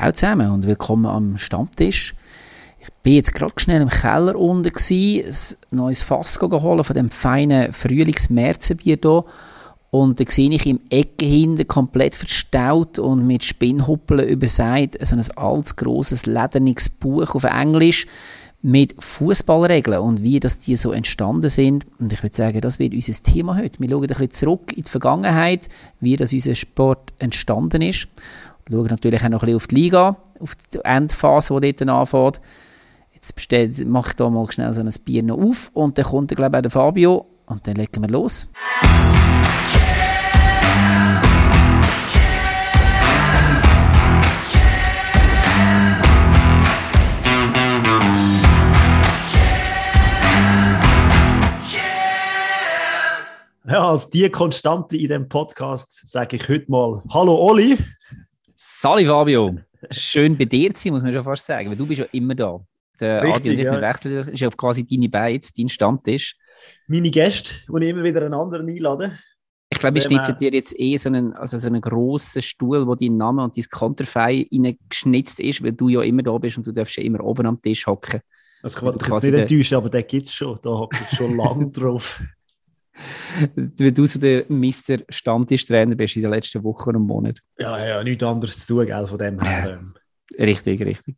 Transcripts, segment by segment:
Ciao zusammen und willkommen am Stammtisch. Ich bin jetzt gerade schnell im Keller unten gsi, ein neues Fass geholt von dem feinen Frühlings-Märzenbier hier. Und da sehe ich im Ecke hinten komplett verstaut und mit Spinnhuppeln überseit so ein altes, grosses, lederniges Buch auf Englisch mit Fußballregeln und wie das die so entstanden sind. Und ich würde sagen, das wird unser Thema heute. Wir schauen ein bisschen zurück in die Vergangenheit, wie das unser Sport entstanden ist. Wir schauen natürlich auch noch ein bisschen auf die Liga, auf die Endphase, die dort anfängt. Jetzt bestellt, mache ich da mal schnell so ein Bier noch auf und dann kommt, glaube ich, auch der Fabio und dann legen wir los. Ja, als die Konstante in dem Podcast sage ich heute mal Hallo Oli. Sali Fabio. Schön bei dir zu sein, muss man schon fast sagen, weil du bist ja immer da. Der Richtig, Adi und ich ja. wir wechseln, ist ja quasi deine Beiz, dein Stammtisch. Meine Gäste, die ich immer wieder einen anderen einladen. Ich glaube, ich schnitze dir jetzt eh so einen, also so einen grossen Stuhl, wo dein Name und dein Konterfei geschnitzt ist, weil du ja immer da bist und du darfst ja immer oben am Tisch hocken. Das kann man nicht enttäuschen, aber den gibt es schon. Da habe ich schon lange drauf. Weil du so der Mr. Stammtischtrainer bist in den letzten Wochen und Monaten. Ja, ja, nichts anderes zu tun, gell, von dem her. Ähm. Richtig, richtig.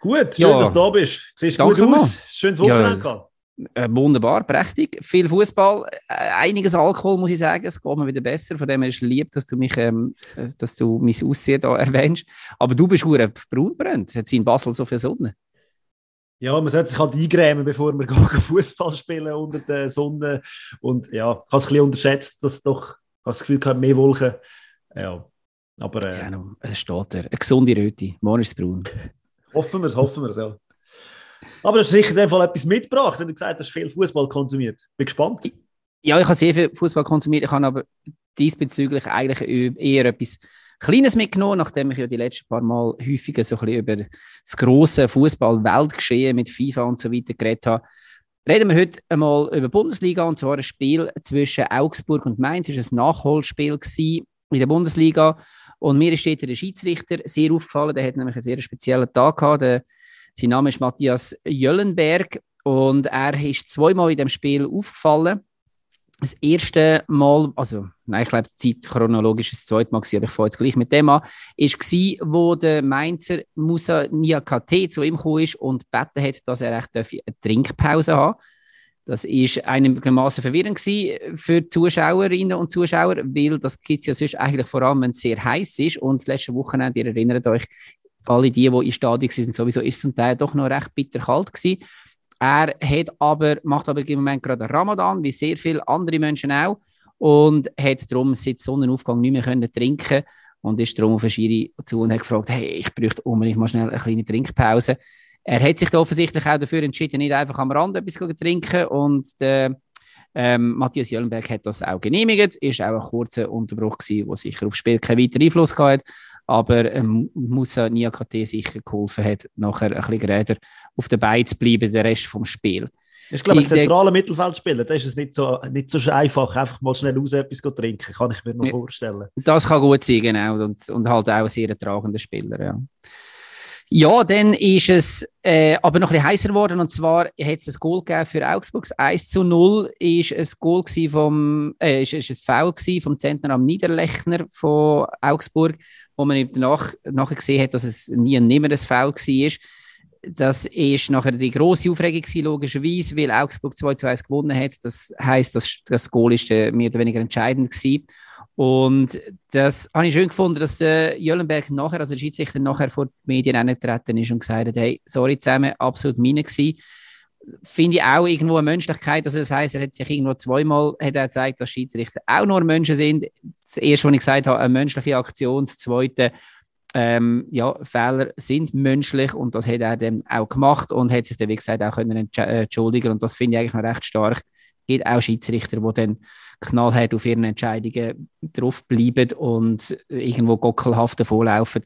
Gut, schön, Ja. dass du da bist. Siehst Danke gut aus. Schönes Ja. Wochenende gehabt. Äh, wunderbar, prächtig. Viel Fußball, äh, einiges Alkohol, muss ich sagen. Es geht mir wieder besser. Von dem her ist es lieb, dass du mich, ähm, äh, dass du mein Aussehen da erwähnst. Aber du bist braun brennt. Hat sie in Basel so viel Sonne? Ja, man sollte sich halt eingrämen, bevor man gehen Fußball spielen unter der Sonne. Und ja, ich habe es ein bisschen unterschätzt, dass doch, ich habe das Gefühl, ich mehr Wolken. Ja, aber äh, Ja, no, es steht er. Eine gesunde Röte. Morgen ist es braun. hoffen wir es, hoffen wir es, ja. Aber du hast sicher in dem Fall etwas mitgebracht, wenn du gesagt hast, viel Fußball konsumiert. Bin gespannt. Ja, ich habe sehr viel Fußball konsumiert. Ich habe aber diesbezüglich eigentlich eher etwas Kleines mitgenommen, nachdem ich ja die letzten paar Mal häufiger so ein bisschen über das grosse Fußball-Weltgeschehen mit FIFA und so weiter geredet habe. Reden wir heute einmal über Bundesliga und zwar ein Spiel zwischen Augsburg und Mainz. Es war ein Nachholspiel in der Bundesliga und mir ist dort der Schiedsrichter sehr aufgefallen. Der hat nämlich einen sehr speziellen Tag gehabt. Der, sein Name ist Matthias Jöllenberg und er ist zweimal in dem Spiel aufgefallen. Das erste Mal, also nein, ich glaube, die Zeit chronologisch ist das zweite Mal, aber ich fange jetzt gleich mit dem an, gsi, wo der Mainzer Musa Niakate zu ihm gekommen ist und gebeten hat, dass er echt eine Trinkpause haben Das ist einigermaßen verwirrend für Zuschauerinnen und Zuschauer, weil das gibt es ja sonst eigentlich vor allem, wenn es sehr heiß ist und das letzte Wochenende, ihr erinnert euch, alle die, die im Stadion waren, sowieso ist zum Teil doch noch recht bitter kalt gewesen. Er hat aber, macht aber im Moment gerade Ramadan, wie sehr viele andere Menschen auch, und hat darum seit Sonnenaufgang nicht mehr können trinken und ist darum auf eine Schiri zu und hat gefragt, hey, ich bräuchte unbedingt mal schnell eine kleine Trinkpause. Er hat sich da offensichtlich auch dafür entschieden, nicht einfach am Rand etwas zu trinken und der ähm, Matthias Jöllenberg hat das auch genehmigt. Ist auch ein kurzer Unterbruch gewesen, der sicher aufs Spiel keinen weiteren Einfluss gehabt hat. Aber ähm, Musa Niakate sicher geholfen hat, nachher ein bisschen geräder auf der Beine zu bleiben, den Rest vom Spiel. Glaube ich, Ich ein zentraler Mittelfeldspieler. Da ist es nicht so, nicht so einfach, einfach mal schnell raus etwas zu trinken. Kann ich mir noch vorstellen. Das kann gut sein, genau. Und, und halt auch ein sehr tragender Spieler, ja. Ja, dann ist es äh, aber noch ein heißer geworden. Und zwar hat es ein Goal für Augsburg. Das 1 zu 0 ist ein Goal vom, äh, ist, ist ein Foul vom Zentner am Niederlechner von Augsburg, wo man danach, nachher gesehen hat, dass es nie ein nimmeres Foul war. Das ist nachher die grosse Aufregung gewesen, logischerweise, weil Augsburg 2 zu 1 gewonnen hat. Das heisst, das, das Goal ist äh, mehr oder weniger entscheidend gewesen. Und das habe ich schön gefunden, dass der Jöllenberg nachher, also der Schiedsrichter nachher vor die Medien angetreten ist und gesagt hat, hey, sorry zusammen, absolut meine gewesen. Finde ich auch irgendwo eine Menschlichkeit, also das heisst, er hat sich irgendwo zweimal hat er gezeigt, dass Schiedsrichter auch nur Menschen sind. Das erste, was ich gesagt habe, eine menschliche Aktion. Das zweite, ähm, ja, Fehler sind menschlich und das hat er dann auch gemacht und hat sich dann, wie gesagt, auch können äh, entschuldigen und das finde ich eigentlich noch recht stark. Es gibt auch Schiedsrichter, die dann knallhart auf ihren Entscheidungen draufbleiben und irgendwo gockelhaft davonlaufen.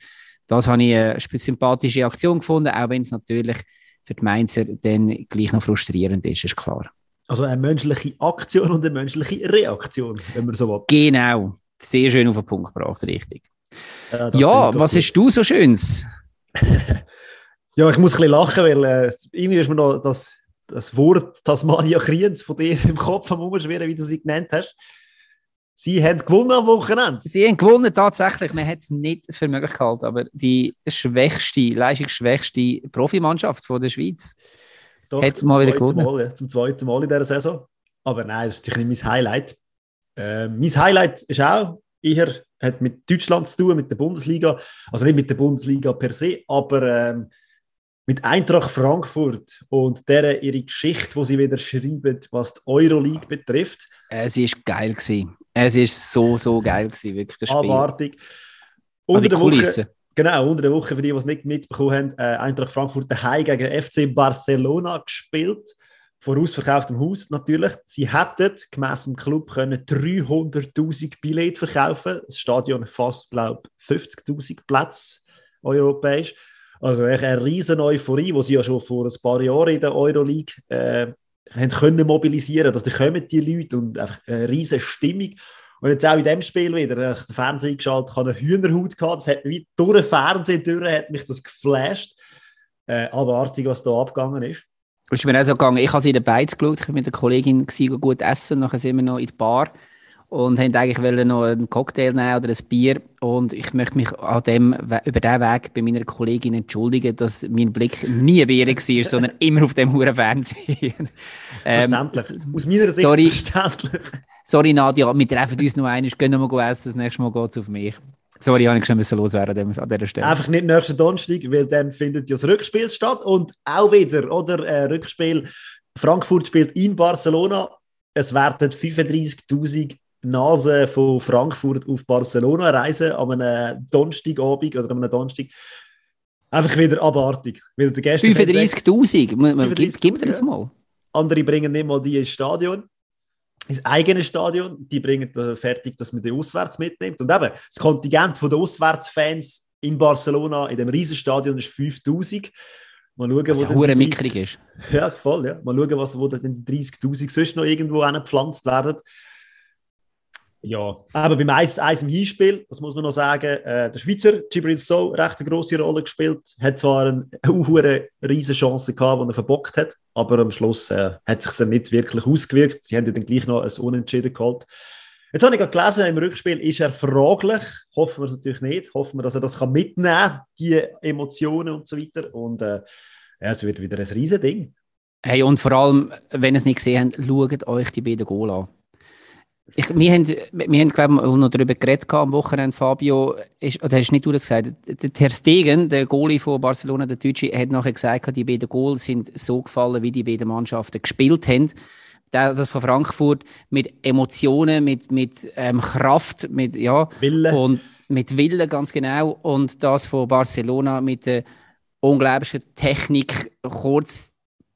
Das habe ich eine sympathische Aktion gefunden, auch wenn es natürlich für die Mainzer dann gleich noch frustrierend ist, ist klar. Also eine menschliche Aktion und eine menschliche Reaktion, wenn man so will. Genau, sehr schön auf den Punkt gebracht, richtig. Äh, Ja, was hast du so Schönes? ja, ich muss ein bisschen lachen, weil äh, irgendwie ist mir noch das, das Wort Tasmania Kriens von dir im Kopf am Umschweren, wie du sie genannt hast. Sie haben gewonnen am Wochenende. Sie haben gewonnen, tatsächlich. Man hat es nicht für möglich gehalten, aber die schwächste, leistungsschwächste Profimannschaft von der Schweiz Doch, hat mal wieder gewonnen. Mal, ja, zum zweiten Mal in dieser Saison. Aber nein, das ist natürlich nicht mein Highlight. Äh, mein Highlight ist auch eher hat mit Deutschland zu tun, mit der Bundesliga. Also nicht mit der Bundesliga per se, aber ähm, mit Eintracht Frankfurt und der ihre Geschichte, wo sie wieder schreiben, was die Euroleague betrifft. Es ist geil gewesen. Es ist so so geil gewesen, wirklich das Spiel. Abartig. Unter der Woche, genau, unter der Woche für die, die es nicht mitbekommen haben, äh, Eintracht Frankfurt daheim gegen FC Barcelona gespielt vor ausverkauftem Haus natürlich. Sie hätten gemäss dem Club können 300.000 Billette verkaufen. Das Stadion fast, glaube ich, 50.000 Plätze europäisch. Also eine riesen Euphorie, die sie ja schon vor ein paar Jahren in der Euroleague äh, haben können mobilisieren. Dass da kommen die Leute und einfach eine riesen Stimmung. Und jetzt auch in dem Spiel wieder, ich den Fernseher eingeschaltet, hatte eine Hühnerhaut gehabt, das hat mich durch den Fernseher durch, hat mich das geflasht. Äh, abartig, was da abgegangen ist. Es ist mir auch so gegangen, ich habe sie in den Beiz geschaut, ich war mit der Kollegin gewesen, gut essen, nachher sind wir noch in die Bar und haben eigentlich noch einen Cocktail nehmen oder ein Bier und ich möchte mich an dem, über diesen Weg bei meiner Kollegin entschuldigen, dass mein Blick nie bei ihr war, sondern immer auf dem hohen Fernsehen. ähm, verständlich. Aus meiner Sicht sorry, verständlich. Sorry Nadia, wir treffen uns noch einmal, gehen wir mal essen, das nächste Mal geht es auf mich. Sorry, ich schon ein loswerden an dieser Stelle. Einfach nicht nächsten Donnerstag, weil dann findet ja das Rückspiel statt und auch wieder, oder? Äh, Rückspiel. Frankfurt spielt in Barcelona. Es werden 35.000 Nasen von Frankfurt auf Barcelona reisen am einem Donnerstagabend oder am einem Donnerstag. Einfach wieder abartig. 35.000? Gibt, gibt er das mal? Andere bringen nicht mal die ins Stadion ins eigene Stadion, die bringen das fertig, dass man die auswärts mitnimmt. Und eben, das Kontingent der Auswärtsfans in Barcelona, in dem Riesenstadion, ist 5000. Mal schauen, was wo ja mickrig ist. Ja, voll, ja. Mal schauen, was, wo dann die 30.000 sonst noch irgendwo gepflanzt werden. Ja, aber beim Eis, Eis im Hinspiel, das muss man noch sagen, äh, der Schweizer Gibril So recht eine grosse Rolle gespielt. Hat zwar eine, eine riesige Chance gehabt, die er verbockt hat, aber am Schluss äh, hat es sich nicht wirklich ausgewirkt. Sie haben ja dann gleich noch ein Unentschieden geholt. Jetzt habe ich gerade gelesen, im Rückspiel ist er fraglich. Hoffen wir es natürlich nicht. Hoffen wir, dass er das kann mitnehmen kann, die Emotionen und so weiter. Und äh, ja, es wird wieder ein riesen Ding. Hey, und vor allem, wenn ihr es nicht gesehen habt, schaut euch die beiden Goal an. Ich, wir haben, wir haben glaube ich, noch darüber geredet am Wochenende, Fabio, ist, oder hast du nicht du das gesagt? Der Ter Stegen, der Goalie von Barcelona, der Deutsche, hat nachher gesagt, die beiden Goals sind so gefallen, wie die beiden Mannschaften gespielt haben. Das von Frankfurt mit Emotionen, mit, mit ähm, Kraft, mit, ja, Wille. Und mit Wille, ganz genau. Und das von Barcelona mit der unglaublichen Technik, kurz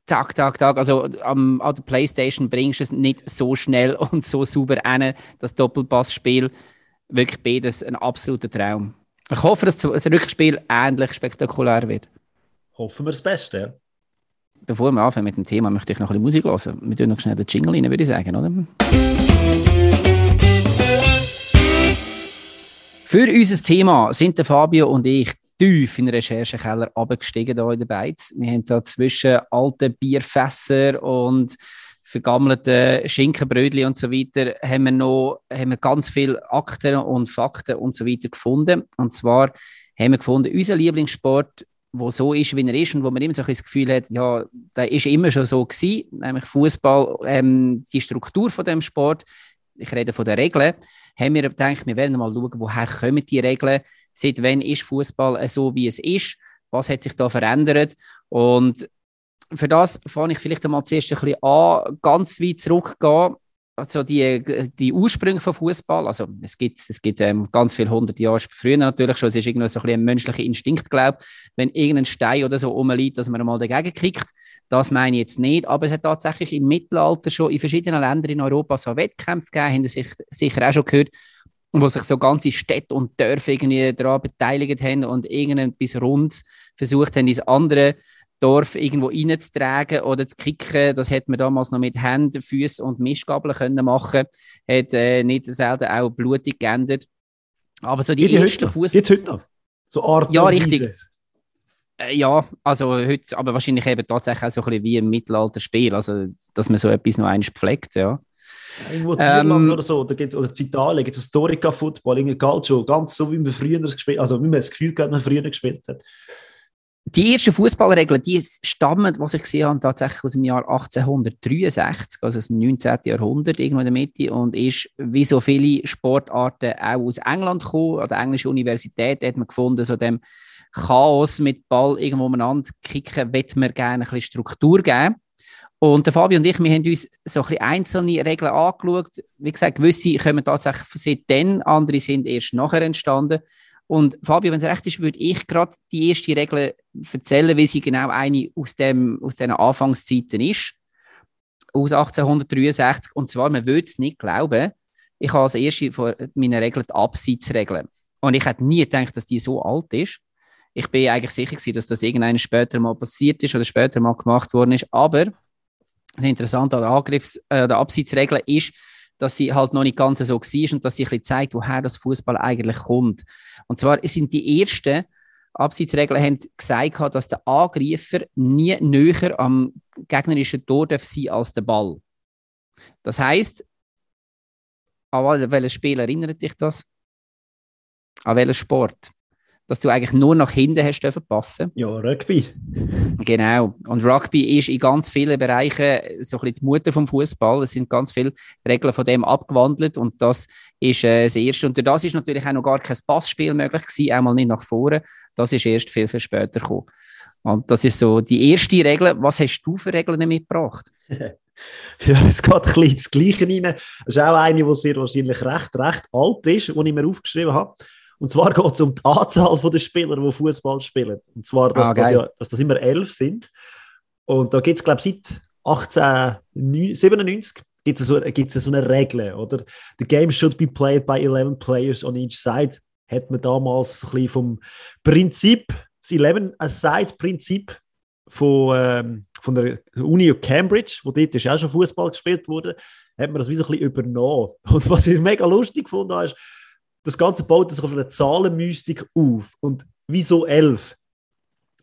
Tag, Tag, Tag. Also am, an der Playstation bringst du es nicht so schnell und so sauber hin, das Doppelpassspiel. Wirklich beides ein absoluter Traum. Ich hoffe, dass das Rückspiel ähnlich spektakulär wird. Hoffen wir das Beste, ja. Bevor wir anfangen mit dem Thema, möchte ich noch ein bisschen Musik hören. Wir tun noch schnell den Jingle rein, würde ich sagen, oder? Für unser Thema sind der Fabio und ich tief in den Recherchekeller abgestiegen hier in der Beiz. Wir haben da zwischen alten Bierfässer und vergammelten Schinkenbrötchen und so weiter, haben wir noch haben wir ganz viele Akten und Fakten und so weiter gefunden. Und zwar haben wir gefunden, unser Lieblingssport, wo so ist, wie er ist und wo man immer so das Gefühl hat, ja, der ist immer schon so gewesen, nämlich Fußball, ähm, die Struktur von dem Sport, ich rede von den Regeln, haben wir gedacht, wir werden mal schauen, woher kommen die Regeln, seit wann ist Fußball so, wie es ist, was hat sich da verändert und für das fange ich vielleicht einmal zuerst ein bisschen an, ganz weit zurückgehen, also die, die Ursprünge von Fußball. Also es gibt, es gibt ähm, ganz viele hundert Jahre früher natürlich schon. Es ist irgendwie so ein, ein menschlicher Instinkt, glaube wenn irgendein Stein oder so rumliegt, dass man mal dagegen kickt. Das meine ich jetzt nicht. Aber es hat tatsächlich im Mittelalter schon in verschiedenen Ländern in Europa so Wettkämpfe gegeben, haben Sie sich sicher auch schon gehört, wo sich so ganze Städte und Dörfer irgendwie daran beteiligt haben und irgendetwas Rundes versucht haben, ins andere Dorf irgendwo reinzutragen oder zu kicken. Das hätte man damals noch mit Händen, Füßen und Mischgabeln können machen. Hat äh, nicht selten auch blutig geändert. Aber so die, die ersten Fußball. Jetzt heute noch. So Art Ja, richtig. Äh, ja, also heute, aber wahrscheinlich eben tatsächlich auch so ein bisschen wie im Mittelalterspiel, also dass man so etwas noch einmal pflegt, ja. Irgendwo ähm, oder so, oder, gibt's, oder in Italien gibt es Historica Football, irgendwie Calcio, ganz so wie man früher gespielt also wie man das Gefühl hat, man früher gespielt hat. Die ersten Fußballregeln, die stammen, was ich gesehen habe, tatsächlich aus dem Jahr 1863, also aus dem 19. Jahrhundert, irgendwo in der Mitte, und ist wie so viele Sportarten auch aus England gekommen. An der englischen Universität hat man gefunden, so dem Chaos mit Ball irgendwo umeinander kicken, wird man gerne ein bisschen Struktur geben. Und der Fabio und ich, wir haben uns so ein einzelne Regeln angeschaut. Wie gesagt, gewisse kommen tatsächlich seitdem, andere sind erst nachher entstanden. Und Fabio, wenn es recht ist, würde ich gerade die erste Regel erzählen, wie sie genau eine aus, dem, aus diesen Anfangszeiten ist. Aus 1863. Und zwar, man würde es nicht glauben, ich habe als erste von meinen Regeln die Abseitsregel. Und ich hätte nie gedacht, dass die so alt ist. Ich bin eigentlich sicher gewesen, dass das irgendwann später mal passiert ist oder später mal gemacht worden ist. Aber das Interessante an der, Angriffs-, äh, der Abseitsregel ist, dass sie halt noch nicht ganz so war und dass sie ein bisschen zeigt, woher das Fußball eigentlich kommt. Und zwar sind die ersten Abseitsregeln haben gesagt, dass der Angreifer nie näher am gegnerischen Tor darf sein als der Ball. Das heißt, an welches Spiel erinnert dich das? An welchen Sport? Dass du eigentlich nur nach hinten hast dürfen passen. Ja, Rugby. Genau. Und Rugby ist in ganz vielen Bereichen so ein bisschen die Mutter vom Fußball. Es sind ganz viele Regeln von dem abgewandelt und das ist äh, das Erste. Und durch das ist natürlich auch noch gar kein Passspiel möglich gewesen, einmal nicht nach vorne. Das ist erst viel, viel später gekommen. Und das ist so die erste Regel. Was hast du für Regeln mitgebracht? ja, es geht ein bisschen das Gleiche rein. Es ist auch eine, die sehr wahrscheinlich recht, recht alt ist, die ich mir aufgeschrieben habe. Und zwar geht es um die Anzahl der Spieler, die Fußball spielen. Und zwar, dass, ah, das, ja, dass das immer elf sind. Und da gibt es, glaube ich, seit 1897 gibt es so, gibt's so eine Regel, oder? The game should be played by 11 players on each side. Hat man damals ein bisschen vom Prinzip, das 11-a-Side-Prinzip von, ähm, von der Uni Cambridge, wo dort ist auch schon Fußball gespielt wurde, hat man das wie so ein bisschen übernommen. Und was ich mega lustig gefunden habe, ist, das Ganze baut sich auf einer Zahlenmystik auf. Und wieso elf?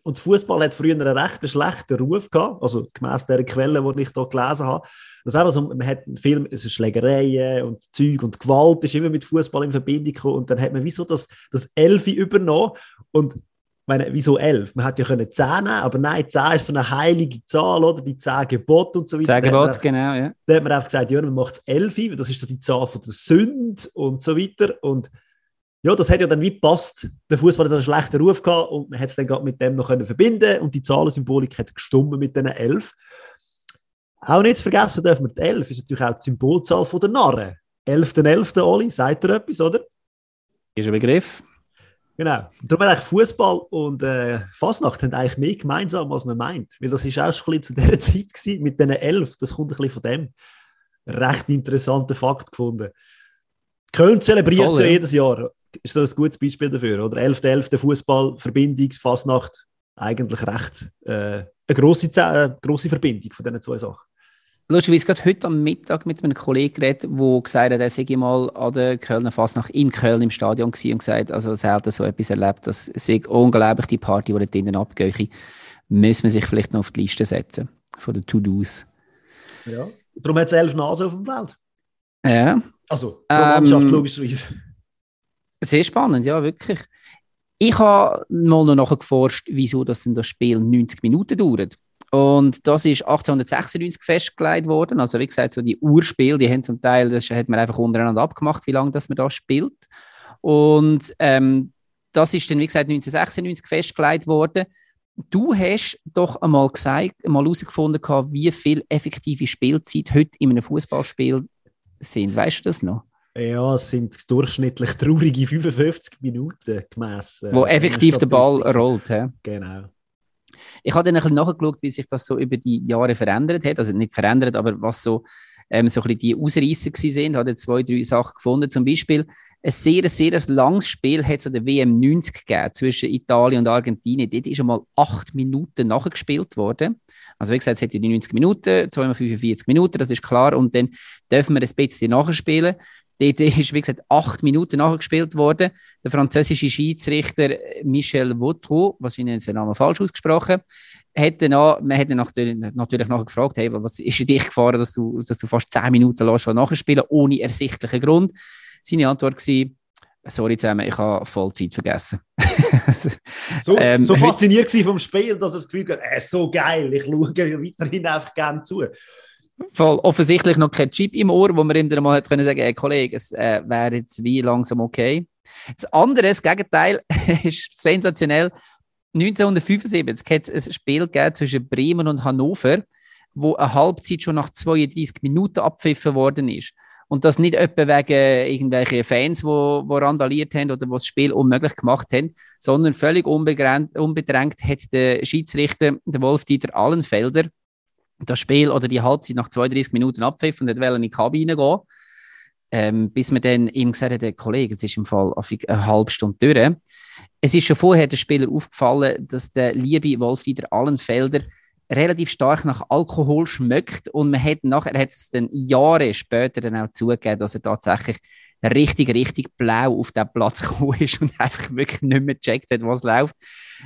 Und Fußball hat früher einen recht schlechten Ruf gehabt, also gemäß der Quelle, die ich hier gelesen habe. Das ist so, man hat es ist Schlägereien und Zeug und Gewalt ist immer mit Fußball in Verbindung gekommen. Und dann hat man wieso das, das Elfi übernommen. Und meine, wieso elf? Man hätte ja können zehn nehmen, aber nein, zehn ist so eine heilige Zahl, oder? Die zehn Gebote und so weiter. Zehn Gebote, genau, ja. Da hat man einfach gesagt, ja, man macht es elf, weil das ist so die Zahl von der Sünde und so weiter. Und ja, das hat ja dann wie passt. Der Fußball hat einen schlechten Ruf gehabt und man hat es dann gerade mit dem noch können verbinden und die Zahlensymbolik hat gestummt mit diesen elf. Auch nicht zu vergessen dürfen wir, die elf ist natürlich auch die Symbolzahl von der Narren. 11.11. Oli, sagt ihr etwas, oder? Ist ein Begriff. Genau. Darum eigentlich Fußball und äh, Fasnacht haben eigentlich mehr gemeinsam, als man meint. Weil das ist auch schon ein bisschen zu dieser Zeit gewesen, mit diesen elf. Das kommt ein bisschen von dem. Recht interessanter Fakt gefunden. Köln zelebriert Voll, ja jedes Jahr. Ist so ein gutes Beispiel dafür. Oder 11.11. .11. Fußball, Verbindung, Fasnacht. Eigentlich recht äh, eine grosse, äh, grosse Verbindung von diesen zwei Sachen. Lustigerweise gerade heute am Mittag mit einem Kollegen geredet, der gesagt hat, er sei mal an der Kölner Fasnacht in Köln im Stadion gewesen und gesagt, also selten so etwas erlebt, das sei unglaublich die Party, die dort drinnen abgeht. Müssen wir sich vielleicht noch auf die Liste setzen von den To-Dos. Ja, darum hat es elf Nasen auf dem Feld. Ja. Also, Mannschaft ähm, logischerweise. Sehr spannend, ja, wirklich. Ich habe mal noch nachher geforscht, wieso das, denn das Spiel 90 Minuten dauert. Und das ist 1896 festgelegt worden. Also wie gesagt, so die Urspiele, die haben zum Teil, das hat man einfach untereinander abgemacht, wie lange das man da spielt. Und ähm, das ist dann, wie gesagt, 1996 festgelegt worden. Du hast doch einmal gesagt, einmal herausgefunden, wie viel effektive Spielzeit heute in einem Fußballspiel sind. Weißt du das noch? Ja, es sind durchschnittlich traurige 55 Minuten gemessen. Wo effektiv der Ball rollt. He? Genau. Ich habe dann ein bisschen nachgeschaut, wie sich das so über die Jahre verändert hat. Also nicht verändert, aber was so, ähm, so ein bisschen die Ausreißer waren. Ich habe zwei, drei Sachen gefunden. Zum Beispiel ein sehr, sehr langes Spiel hat es an der WM 90 gegeben zwischen Italien und Argentinien. Dort ist einmal acht Minuten nachgespielt worden. Also wie gesagt, es hat ja die 90 Minuten, zweimal 45 Minuten, das ist klar. Und dann dürfen wir ein bisschen nachspielen. Dort ist, wie gesagt, acht Minuten nachgespielt worden. Der französische Schiedsrichter Michel Vautreau, was ich den Namen falsch ausgesprochen hätte noch, man hätte natürlich, natürlich nachher gefragt, hey, was ist in dich gefahren, dass du, dass du fast zehn Minuten lang schon nachspielen ohne ersichtlichen Grund? Seine Antwort war, sorry zusammen, ich habe Vollzeit vergessen. so, ähm, so fasziniert vom Spiel, dass es das Gefühl hat, äh, so geil, ich schaue weiterhin einfach gerne zu. Voll offensichtlich noch kein Chip im Ohr, wo man ihm dann mal hat können sagen, hey, Kollege, es äh, wäre jetzt wie langsam okay. Das andere, das Gegenteil, ist sensationell. 1975 hat es ein Spiel zwischen Bremen und Hannover, wo eine Halbzeit schon nach 32 Minuten abpfiffen worden ist. Und das nicht etwa wegen irgendwelchen Fans, die randaliert haben oder das Spiel unmöglich gemacht haben, sondern völlig unbedrängt hat der Schiedsrichter, der Wolf-Dieter Allenfelder, das Spiel oder die Halbzeit nach 32 Minuten abpfiffen und wollte in die Kabine gehen. Ähm, bis man dann ihm gesagt hat, der Kollege, es ist im Fall eine halbe Stunde durch. Es ist schon vorher den Spieler aufgefallen, dass der liebe Wolf-Dieter Allenfelder relativ stark nach Alkohol schmeckt und man hat nachher hat es dann Jahre später dann auch zugegeben, dass er tatsächlich richtig, richtig blau auf den Platz gekommen ist und einfach wirklich nicht mehr gecheckt hat, was läuft.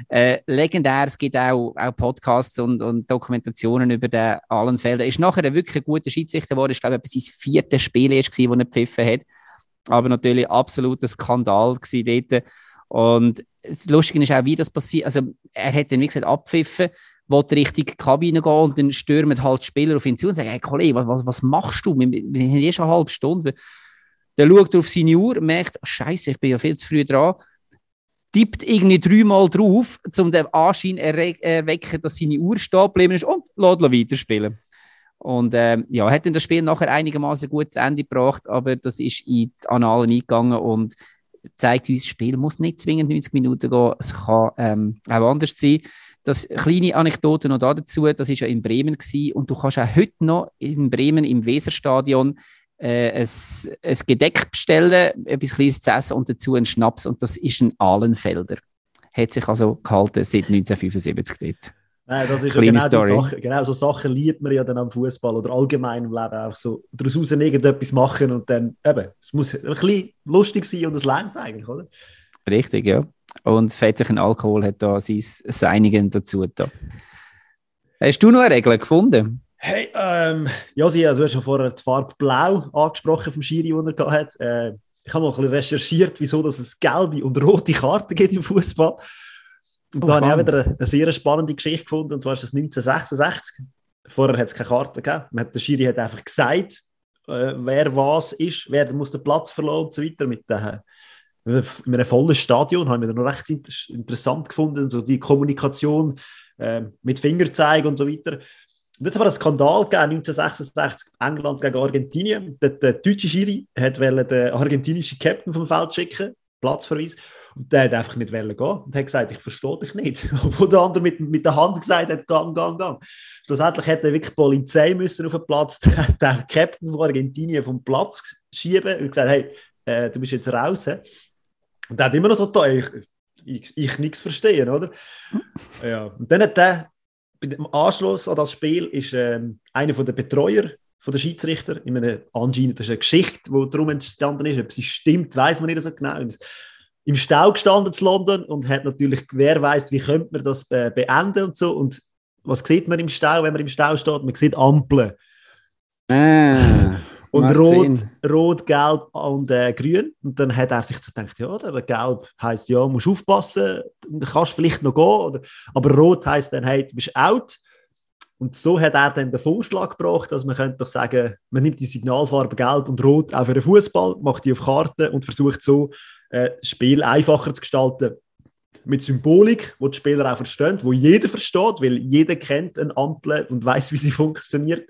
Äh, legendär, es gibt auch, auch Podcasts und, und Dokumentationen über den Allenfelder. Er ist nachher ein wirklich guter Schiedsrichter geworden. Ich glaube, es sein viertes Spiel, das er gepfiffen hat. Aber natürlich absoluter Skandal dort. Und das Lustige ist auch, wie das passiert. Also, er hat dann, wie gesagt, abpfiffen wollte Richtung Kabine gehen und dann stürmen halt Spieler auf ihn zu und sagen, hey Kollege, was, was machst du? Wir, wir haben eh schon eine halbe Stunde. Dann schaut auf seine Uhr, merkt, oh, Scheiße, ich bin ja viel zu früh dran, tippt irgendwie dreimal drauf, um den Anschein zu erwecken, dass seine Uhr stehen geblieben ist und lässt weiterspielen. Und ähm, ja, hat dann das Spiel nachher einigermaßen gut zu Ende gebracht, aber das ist in die Annalen eingegangen und zeigt uns, das Spiel muss nicht zwingend 90 Minuten gehen, es kann ähm, auch anders sein. Das kleine Anekdote noch dazu, das ist ja in Bremen gewesen, und du kannst auch heute noch in Bremen im Weserstadion äh, ein, ein Gedeck bestellen, etwas Kleines zu essen und dazu einen Schnaps und das ist ein Ahlenfelder. Hat sich also gehalten seit 1975 dort. Nein, das ist ja genau Story. Sache, genau so Sachen liebt man ja dann am Fußball oder allgemein im Leben auch so daraus irgendetwas machen und dann eben, es muss ein bisschen lustig sein und es lernt eigentlich, oder? Richtig, ja. Und fettlichen Alkohol hat da sein Seinigen dazu. Da. Hast du noch eine Regel gefunden? Hey, ähm, Josi, also du hast schon vorher die Farbe Blau angesprochen vom Schiri, den er hat. Äh, ich habe noch ein bisschen recherchiert, wieso dass es gelbe und rote Karten gibt im Fußball. Und oh, da habe ich auch wieder eine, eine sehr spannende Geschichte gefunden, und zwar ist das 1966. Vorher hat es keine Karte gegeben. der Schiri hat einfach gesagt, äh, wer was ist, wer muss den Platz verloren und so weiter. Mit den in einem vollen Stadion haben wir noch recht interessant gefunden, so die Kommunikation äh, mit Fingerzeig und so weiter. Und jetzt war ein Skandal gegeben, 1966 England gegen Argentinien. Der, der deutsche Schiri hat den argentinischen Captain vom Feld schicken, Platzverweis. Und der hat einfach nicht gehen und hat gesagt, ich verstehe dich nicht. Wo der andere mit, mit der Hand gesagt hat, gang, gang, gang. Schlussendlich hätte wirklich die Polizei müssen auf den Platz, den Captain von Argentinien vom Platz schieben und gesagt, hey, äh, du bist jetzt raus. He? Und der hat immer noch so ich, ich, ich nichts verstehen, oder? Ja. Und dann hat der, im Anschluss an das Spiel, ist ähm, einer von den Betreuer von der Schiedsrichter, in einem anscheinend, das ist eine Geschichte, die darum entstanden ist, ob sie stimmt, weiß man nicht so genau. Im Stau gestanden zu London und hat natürlich, wer weiß, wie könnte man das be beenden und so. Und was sieht man im Stau, wenn man im Stau steht? Man sieht Ampeln. Ah. Und rot, rot, gelb und äh, grün. Und dann hat er sich so gedacht, ja, der gelb heisst, ja, musst aufpassen, kannst vielleicht noch gehen. Oder, aber rot heisst dann, hey, du bist out. Und so hat er dann den Vorschlag gebracht, dass man könnte doch sagen, man nimmt die Signalfarbe gelb und rot auch für den Fußball, macht die auf Karte und versucht so, äh, das Spiel einfacher zu gestalten. Mit Symbolik, wo die Spieler auch verstehen, wo jeder versteht, weil jeder kennt eine Ampel und weiß, wie sie funktioniert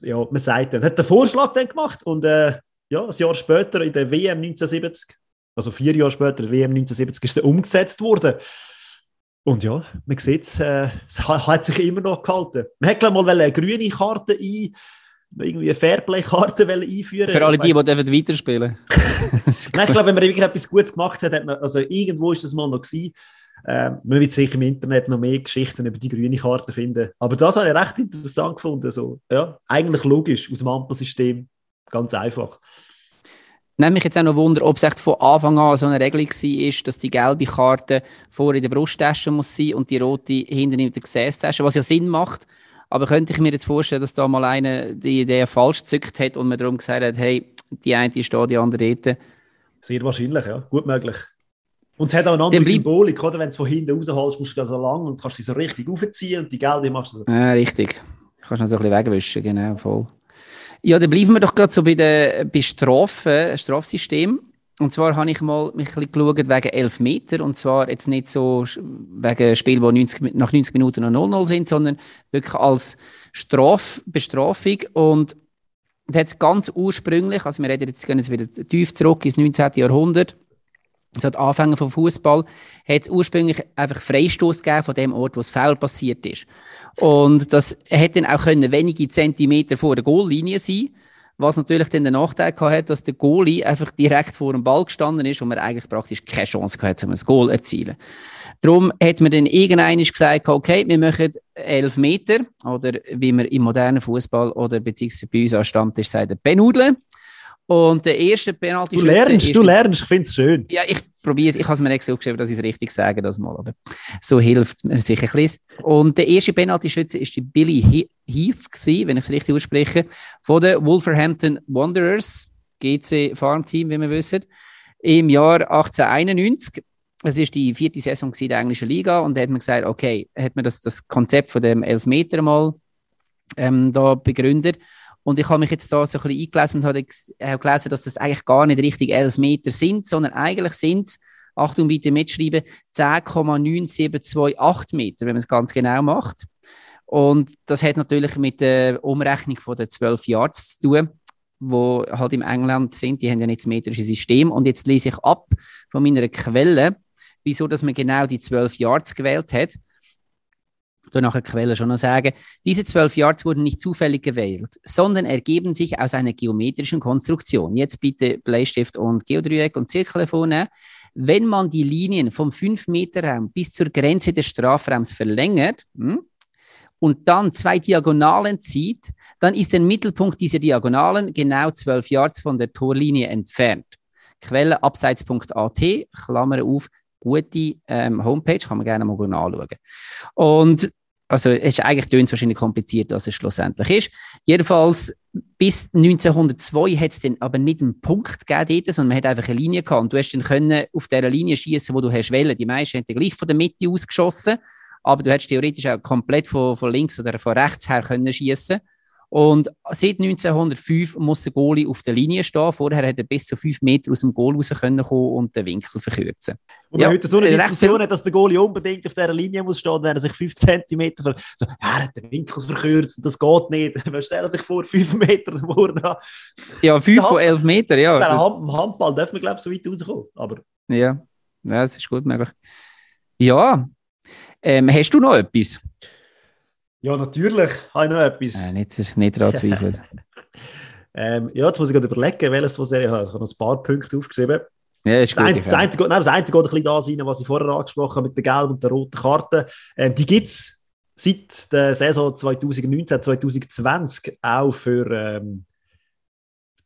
ja, man sagt dann, hat den Vorschlag dann gemacht und äh, ja, ein Jahr später in der WM 1970, also vier Jahre später, in der WM 1970, ist er umgesetzt worden. Und ja, man sieht es, äh, es hat sich immer noch gehalten. Man hätte mal eine grüne Karte ein, irgendwie eine Fairplay-Karte einführen Für alle die, die dürfen weiterspielen Nein, ich glaube, wenn man wirklich etwas Gutes gemacht hat, hat man, also irgendwo ist das mal noch gewesen, ähm, man wird sicher im Internet noch mehr Geschichten über die grüne Karte finden. Aber das habe ich recht interessant gefunden. So, ja, eigentlich logisch aus dem Ampelsystem. Ganz einfach. Nehme mich jetzt auch noch Wunder, ob es echt von Anfang an so eine Regelung war, dass die gelbe Karte vor in der Brusttasche muss sein und die rote hinten in der Gesäßtasche, was ja Sinn macht. Aber könnte ich mir jetzt vorstellen, dass da mal einer die Idee falsch gezückt hat und man darum gesagt hat, hey, die eine ist da, die andere dort. Sehr wahrscheinlich, ja. Gut möglich. Und es hat auch eine andere Symbolik, oder? Wenn du es von hinten rausholst, musst du so lang und kannst sie so richtig aufziehen und die gelbe machst du so. Ja, richtig. Du kannst noch so ein bisschen wegwischen, genau, voll. Ja, dann bleiben wir doch gerade so bei den bei Strafen, Strafsystem. Und zwar habe ich mal mich ein bisschen geschaut wegen 11 Meter. Und zwar jetzt nicht so wegen Spiel, die 90, nach 90 Minuten noch 0-0 sind, sondern wirklich als Straf, Bestrafung. Und das hat es ganz ursprünglich, also wir reden jetzt gehen jetzt wieder tief zurück ins 19. Jahrhundert, so die Anfänge vom Fußball, hat es ursprünglich einfach Freistoß gegeben von dem Ort, wo das Foul passiert ist. Und das hätte dann auch können wenige Zentimeter vor der Goallinie sein was natürlich dann den Nachteil hat, dass der Goalie einfach direkt vor dem Ball gestanden ist und man eigentlich praktisch keine Chance hatte, um ein Goal zu erzielen. Darum hat man dann irgendwann gesagt, okay, wir machen elf Meter oder wie man im modernen Fußball oder beziehungsweise bei uns an Stammtisch sagt, Benudeln. Und der erste Penalty Du lernst, du lernst, ich finde es schön. Ja, ich probiere es. Ich habe es mir nicht so aufgeschrieben, dass ich es richtig sage, das mal. Aber so hilft mir sicher ein bisschen. Und der erste Penalty-Schütze war Billy Heath, gewesen, wenn ich es richtig ausspreche, von den Wolverhampton Wanderers, GC Farmteam, wie wir wissen, im Jahr 1891. Es ist die vierte Saison in der englischen Liga und da hat man gesagt, okay, hat man das, das Konzept von dem Elfmeter mal ähm, da begründet. Und ich habe mich jetzt da so ein bisschen eingelesen und habe gelesen, dass das eigentlich gar nicht richtig 11 Meter sind, sondern eigentlich sind es, Achtung bitte mitschreiben, 10,9728 Meter, wenn man es ganz genau macht. Und das hat natürlich mit der Umrechnung von den 12 Yards zu tun, wo halt im England sind. Die haben ja nicht das metrische System. Und jetzt lese ich ab von meiner Quelle, wieso dass man genau die 12 Yards gewählt hat so nachher Quelle schon noch sagen, diese zwölf Yards wurden nicht zufällig gewählt, sondern ergeben sich aus einer geometrischen Konstruktion. Jetzt bitte Bleistift und Geodreieck und Zirkel vornehmen. Wenn man die Linien vom 5-Meter-Raum bis zur Grenze des Strafraums verlängert hm, und dann zwei Diagonalen zieht, dann ist der Mittelpunkt dieser Diagonalen genau 12 Yards von der Torlinie entfernt. Quelle abseits.at, Klammer auf, gute ähm, Homepage, kann man gerne mal anschauen. Und also es ist eigentlich tönt wahrscheinlich komplizierter, als es schlussendlich ist. Jedenfalls bis 1902 hat es dann aber nicht einen Punkt gegeben dort, sondern man hat einfach eine Linie gehabt. Und du hast dann können auf dieser Linie schießen, wo du hast wollen. Die meisten haben gleich von der Mitte ausgeschossen, aber du hättest theoretisch auch komplett von, von links oder von rechts her können schießen. Und seit 1905 muss der Goalie auf der Linie stehen. Vorher hat er bis zu fünf Meter aus dem Goal raus können kommen und den Winkel verkürzen. Und ja, heute so eine Diskussion hat, dass der Goalie unbedingt auf dieser Linie muss stehen, wenn er sich fünf Zentimeter ver so, er hat den Winkel verkürzt, das geht nicht. Man stellt sich vor, fünf Meter vorne. Ja, fünf von elf Meter, ja. Im Handball dürfen wir, glaube ich, so weit rauskommen. Aber... Ja. ja, das ist gut möglich. Ja, ähm, hast du noch etwas? Ja, natürlich habe ich noch etwas. Äh, nicht, nicht daran zweifeln. ähm, ja, jetzt muss ich gerade überlegen, welches was ich habe. Ich habe noch ein paar Punkte aufgeschrieben. Ja, ist das, gut, eine, das, eine, nein, das eine geht ein bisschen da rein, was ich vorher angesprochen habe mit der gelben und der roten Karte. Ähm, die gibt es seit der Saison 2019, 2020 auch für ähm,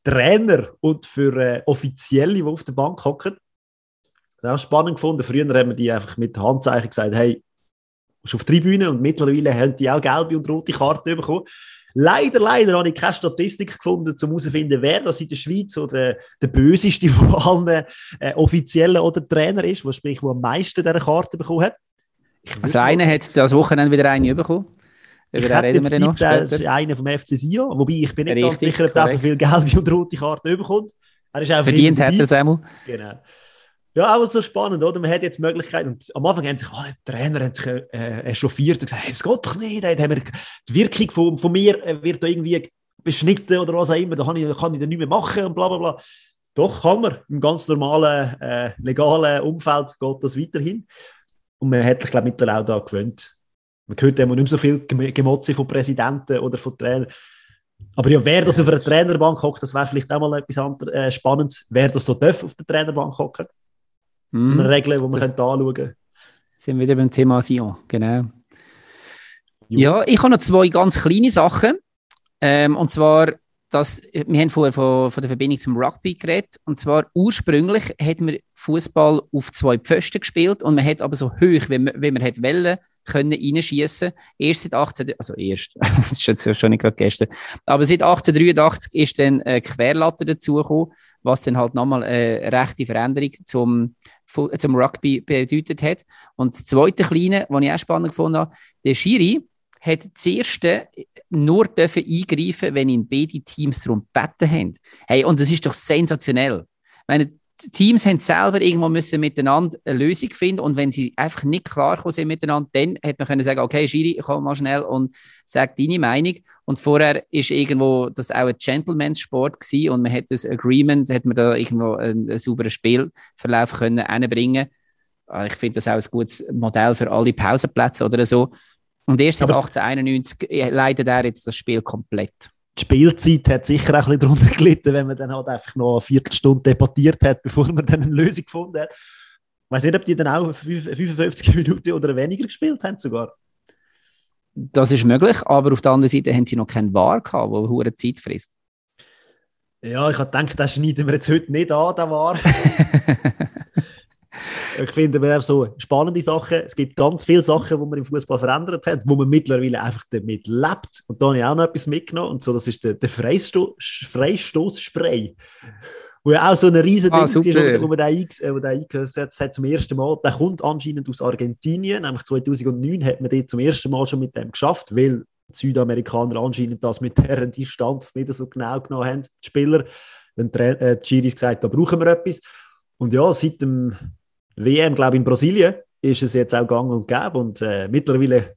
Trainer und für äh, Offizielle, die auf der Bank hocken. Das ist auch spannend gefunden. Früher haben wir die einfach mit Handzeichen gesagt, hey, musst auf die Tribüne und mittlerweile haben die auch gelbe und rote Karten bekommen. Leider, leider habe ich keine Statistik gefunden, um herauszufinden, wer das in der Schweiz oder der böseste von allen äh, Offiziellen oder Trainer ist, der sprich, wo am meisten dieser Karten bekommen hat. Also einer hat das Wochenende wieder eine bekommen. Über ich hätte jetzt noch das ist einer vom FC Sion, wobei ich bin nicht Richtig, ganz sicher, ob er so viele gelbe und rote Karten bekommt. Er ist Verdient hat er es einmal. Genau. Ja, auch so spannend, oder? Man hat jetzt die Möglichkeit, und am Anfang haben sich alle Trainer haben sich, äh, echauffiert und gesagt, hey, das geht doch nicht, hey, haben wir, die Wirkung von, von mir äh, wird da irgendwie beschnitten oder was auch immer, da kann ich, kann ich dann nicht mehr machen und bla bla bla. Doch, kann man. Im ganz normalen, äh, legalen Umfeld geht das weiterhin. Und man hat sich, glaube ich, mittlerweile auch da gewöhnt. Man hört immer nicht mehr so viel Gemotze von Präsidenten oder von Trainern. Aber ja, wer das auf einer Trainerbank hockt, das wäre vielleicht auch mal etwas anderes, äh, Spannendes. Wer das da darf auf der Trainerbank hocken. Mm. So eine mhm. Regel, die man anschauen könnte. Sind wir wieder beim Thema Sion, genau. Ja, ich habe noch zwei ganz kleine Sachen. Ähm, und zwar dass, wir haben vorher von, von der Verbindung zum Rugby geredet. Und zwar ursprünglich hat man Fußball auf zwei Pfosten gespielt und man hat aber so hoch, wie man, wie man hat wollen, können reinschießen. Erst seit 18, also erst, das ist jetzt schon nicht gerade gestern, aber seit 1883 ist dann eine Querlatte dazugekommen, was dann halt nochmal eine rechte Veränderung zum, zum Rugby bedeutet hat. Und das zweite Kleine, was ich auch spannend gefunden habe, der Schiri hat zuerst nur dürfen eingreifen, wenn ihn beide Teams darum gebeten haben. Hey, und das ist doch sensationell. Ich meine, die Teams haben selber irgendwo müssen miteinander eine Lösung finden und wenn sie einfach nicht klar sind miteinander, dann hätte man können sagen, okay, Schiri, komm mal schnell und sag deine Meinung. Und vorher ist irgendwo das auch ein Gentleman's-Sport gewesen und man hat das Agreement, hat man da irgendwo einen, einen sauberen Spielverlauf können einbringen. Ah, ich finde das auch ein gutes Modell für alle Pausenplätze oder so. Und erst seit 1891 äh, leidet er jetzt das Spiel komplett. Die Spielzeit hat sicher auch ein bisschen darunter gelitten, wenn man dann halt einfach noch eine Viertelstunde debattiert hat, bevor man dann eine Lösung gefunden hat. Ich weiß nicht, ob die dann auch 55 Minuten oder weniger gespielt haben sogar. Das ist möglich, aber auf der anderen Seite haben sie noch keinen War gehabt, der hohe Zeit frisst. Ja, ich habe gedacht, das schneiden wir jetzt heute nicht an, der War. ich finde, wir haben so spannende Sachen. Es gibt ganz viele Sachen, die man im Fußball verändert hat, wo man mittlerweile einfach damit lebt. Und da habe ich auch noch etwas mitgenommen. Und so, das ist der, der Freisto Freistoßspray. Wo ja auch so eine riesen ah, Ding ist, wo man den, äh, eingesetzt hat zum ersten Mal. Der kommt anscheinend aus Argentinien. Nämlich 2009 hat man den zum ersten Mal schon mit dem geschafft, weil die Südamerikaner anscheinend das mit deren Distanz nicht so genau genommen haben, die Spieler. Dann äh, die Giris gesagt, da brauchen wir etwas. Und ja, seit dem WM, glaube ich, in Brasilien ist es jetzt auch gang und gäbe. Und äh, mittlerweile,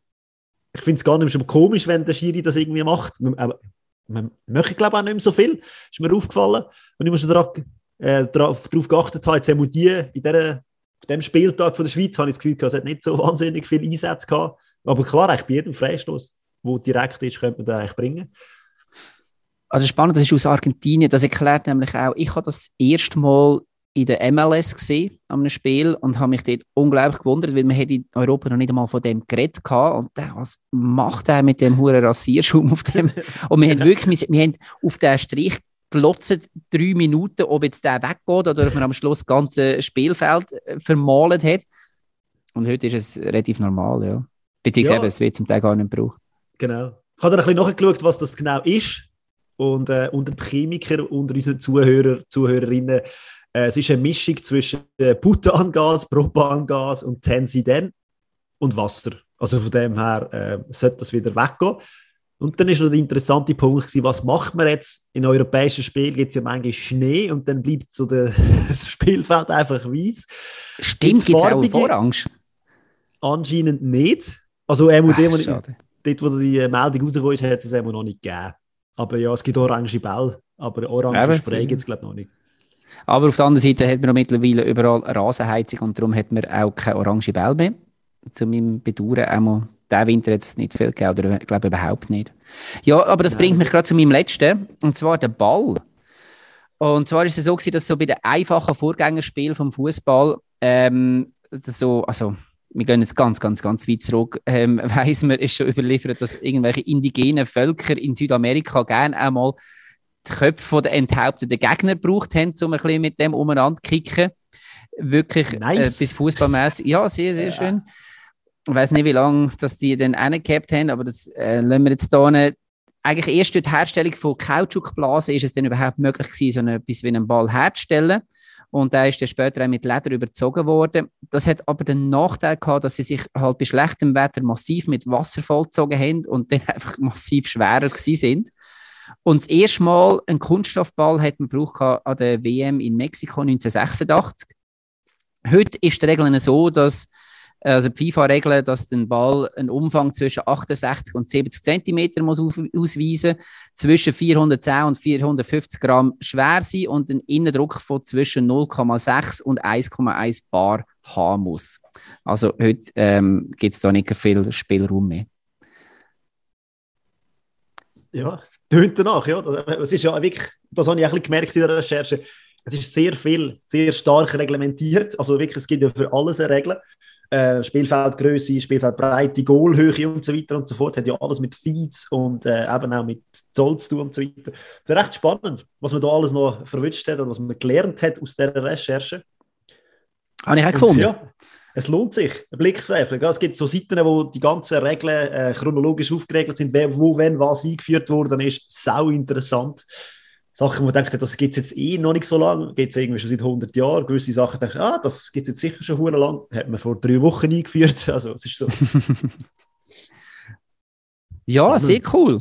ich finde es gar nicht mehr komisch, wenn der Schiri das irgendwie macht. Aber man möchte, glaube ich, auch nicht mehr so viel. Ist mir aufgefallen. Und ich muss darauf, äh, geachtet haben, jetzt haben die in dieser, dem Spieltag von der Schweiz, habe ich das Gefühl, es hat nicht so wahnsinnig viele Einsätze gehabt. Aber klar, eigentlich bei jedem Freistoß, der direkt ist, könnte man den eigentlich bringen. Also spannend, das ist aus Argentinien. Das erklärt nämlich auch, ich habe das erste Mal in der MLS gesehen, an einem Spiel, und habe mich dort unglaublich gewundert, weil man in Europa noch nicht einmal von dem geredet hatte. Und der, was macht er mit dem hohen Rasierschaum auf dem? und wir haben wirklich, wir, haben auf den Strich glotzen drei Minuten, ob jetzt der weggeht oder ob man am Schluss das ganze Spielfeld äh, vermalt hat. Und heute ist es relativ normal, ja. Beziehungsweise ja. es wird zum Teil gar nicht gebraucht. Genau. Ich habe dann ein bisschen nachgeschaut, was das genau ist. Und äh, unter den Chemikern, unter unseren Zuhörer, Zuhörerinnen, es ist eine Mischung zwischen äh, Butangas, Propangas und Tensiden und Wasser. Also von dem her äh, sollte das wieder weggehen. Und dann ist noch der interessante Punkt, gewesen, was macht man jetzt? In europäischen Spielen gibt es ja manchmal Schnee und dann bleibt so der, das Spielfeld einfach weiß. Stimmt, gibt es auch Orange? Anscheinend nicht. Also wo dort, wo die Meldung rausgekommen ist, hat es eben noch nicht gegeben. Aber ja, es gibt orange Bälle, aber orange Spray gibt es glaube ich noch nicht. Aber auf der anderen Seite hat man mittlerweile überall Rasenheizung und darum hat man auch keine orange Bälle mehr. Zu meinem Bedauern einmal diesen Winter hat es nicht viel gegeben, oder ich glaube überhaupt nicht. Ja, aber das Nein. bringt mich gerade zu meinem letzten, und zwar der Ball. Und zwar ist es so, dass so bei den einfachen Vorgängerspielen vom Fußball ähm, so, also wir gehen jetzt ganz, ganz, ganz weit zurück, ähm, weiss man, ist schon überliefert, dass irgendwelche indigenen Völker in Südamerika gerne einmal die Köpfe der enthaupteten Gegner gebraucht haben, um ein bisschen mit dem umeinander zu kicken. Wirklich äh, nice. äh, bis fußballmäßig. Ja, sehr, sehr ja. schön. Ich weiß nicht, wie lange dass die dann angehabt haben, aber das äh, lassen wir jetzt hier. Eigentlich erst durch die Herstellung von Kautschukblasen ist es dann überhaupt möglich gewesen, so etwas wie einen Ball herzustellen. Und der ist dann später auch mit Leder überzogen worden. Das hat aber den Nachteil gehabt, dass sie sich halt bei schlechtem Wetter massiv mit Wasser vollgezogen haben und dann einfach massiv schwerer gewesen sind. Und das erste Mal einen Kunststoffball hat man gebraucht an der WM in Mexiko 1986. Heute ist die Regel so, dass also die FIFA regeln, dass der Ball einen Umfang zwischen 68 und 70 cm muss ausweisen, zwischen 410 und 450 Gramm schwer sein und einen Innendruck von zwischen 0,6 und 1,1 Bar haben muss. Also heute ähm, gibt es da nicht viel Spielraum mehr. Ja, tönt danach, ja. Es ist ja wirklich, das habe ich auch gemerkt in der Recherche, es ist sehr viel, sehr stark reglementiert. Also wirklich, es gibt ja für alles eine Regel. äh, Spielfeldgröße, Spielfeldbreite, Goalhöhe und so weiter und so fort. Hat ja alles mit Feeds und äh, eben auch mit Zoll zu tun und so weiter. Das ist recht spannend, was man da alles noch verwünscht hat und was man gelernt hat aus dieser Recherche. Habe ich auch gefunden. Ja, es lohnt sich, ein Blick zu werfen. Es gibt so Seiten, wo die ganzen Regeln äh, chronologisch aufgeregelt sind, wer, wo, wenn, was eingeführt worden ist. Sau interessant. Sachen, wo man denkt, das gibt es jetzt eh noch nicht so lange, gibt es irgendwie schon seit 100 Jahren. Gewisse Sachen denken, ah, das gibt es jetzt sicher schon hure lang, hat man vor drei Wochen eingeführt. Also es ist so. ja, sehr cool.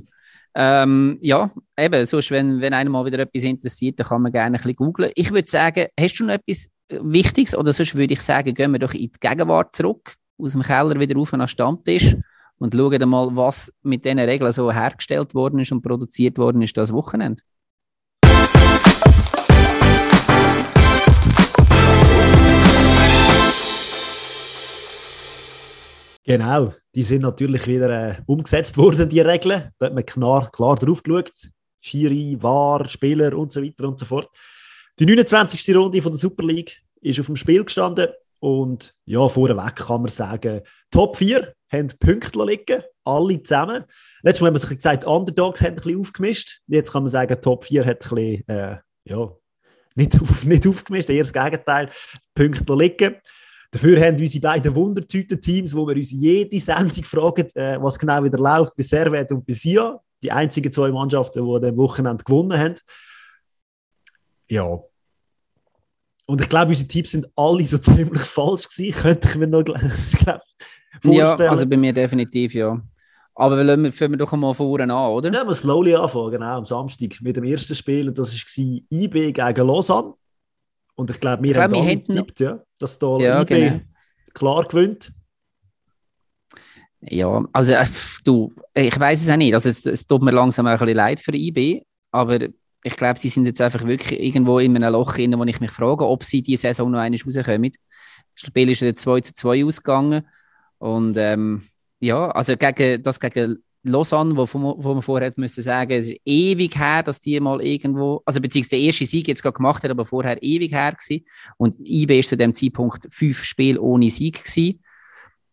Ähm, ja, eben, sonst, wenn, wenn einem mal wieder etwas interessiert, dann kann man gerne ein bisschen googlen. Ich würde sagen, hast du noch etwas Wichtiges oder sonst würde ich sagen, gehen wir doch in die Gegenwart zurück, aus dem Keller wieder auf den Stammtisch und schauen mal, was mit diesen Regeln so hergestellt worden ist und produziert worden ist das Wochenende. Genau, die sind natürlich wieder äh, umgesetzt worden, die Regeln. Da hat man klar, klar drauf geschaut. Schiri, VAR, Spieler und so weiter und so fort. Die 29. Runde von der Super League ist auf dem Spiel gestanden und ja, vorweg kann man sagen, Top 4 haben Punkte liegen, alle zusammen. Letztes Mal haben wir sich gesagt, Underdogs haben ein bisschen aufgemischt. Jetzt kann man sagen, Top 4 hat ein bisschen, äh, ja, nicht, auf, nicht aufgemischt, eher das Gegenteil, Punkte liegen. Dafür haben unsere beiden Wundertüten-Teams, wo wir uns jede Sendung fragen, äh, was genau wieder läuft, bei Servet und bei Sia. Die einzigen zwei Mannschaften, die am Wochenende gewonnen haben. Ja. Und ich glaube, unsere Tipps sind alle so ziemlich falsch gewesen. Könnte ich mir noch vorstellen. Ja, also bei mir definitiv, ja. Aber wir lassen wir doch mal vorne an, oder? Ja, wir slowly anfangen, genau, am Samstag mit dem ersten Spiel. Und das war IB gegen Lausanne. Und ich glaube, wir ich haben alle getippt, ja, dass da ja, IB genau. klar gewinnt. Ja, also äh, du, ich weiß es auch nicht. Also es, es, tut mir langsam auch ein bisschen leid für IB, aber ich glaube, sie sind jetzt einfach wirklich irgendwo in einem Loch drin, wo ich mich frage, ob sie diese Saison noch einmal rauskommen. Das Spiel ist ja 2 zu 2 ausgegangen und ähm, ja, also gegen, das gegen Lausanne, wo, wo man vorher müssen sagen, es ist ewig her, dass die mal irgendwo, also beziehungsweise der erste Sieg jetzt gerade gemacht hat, aber vorher ewig her gewesen. Und IB ist zu dem Zeitpunkt fünf Spiele ohne Sieg gewesen.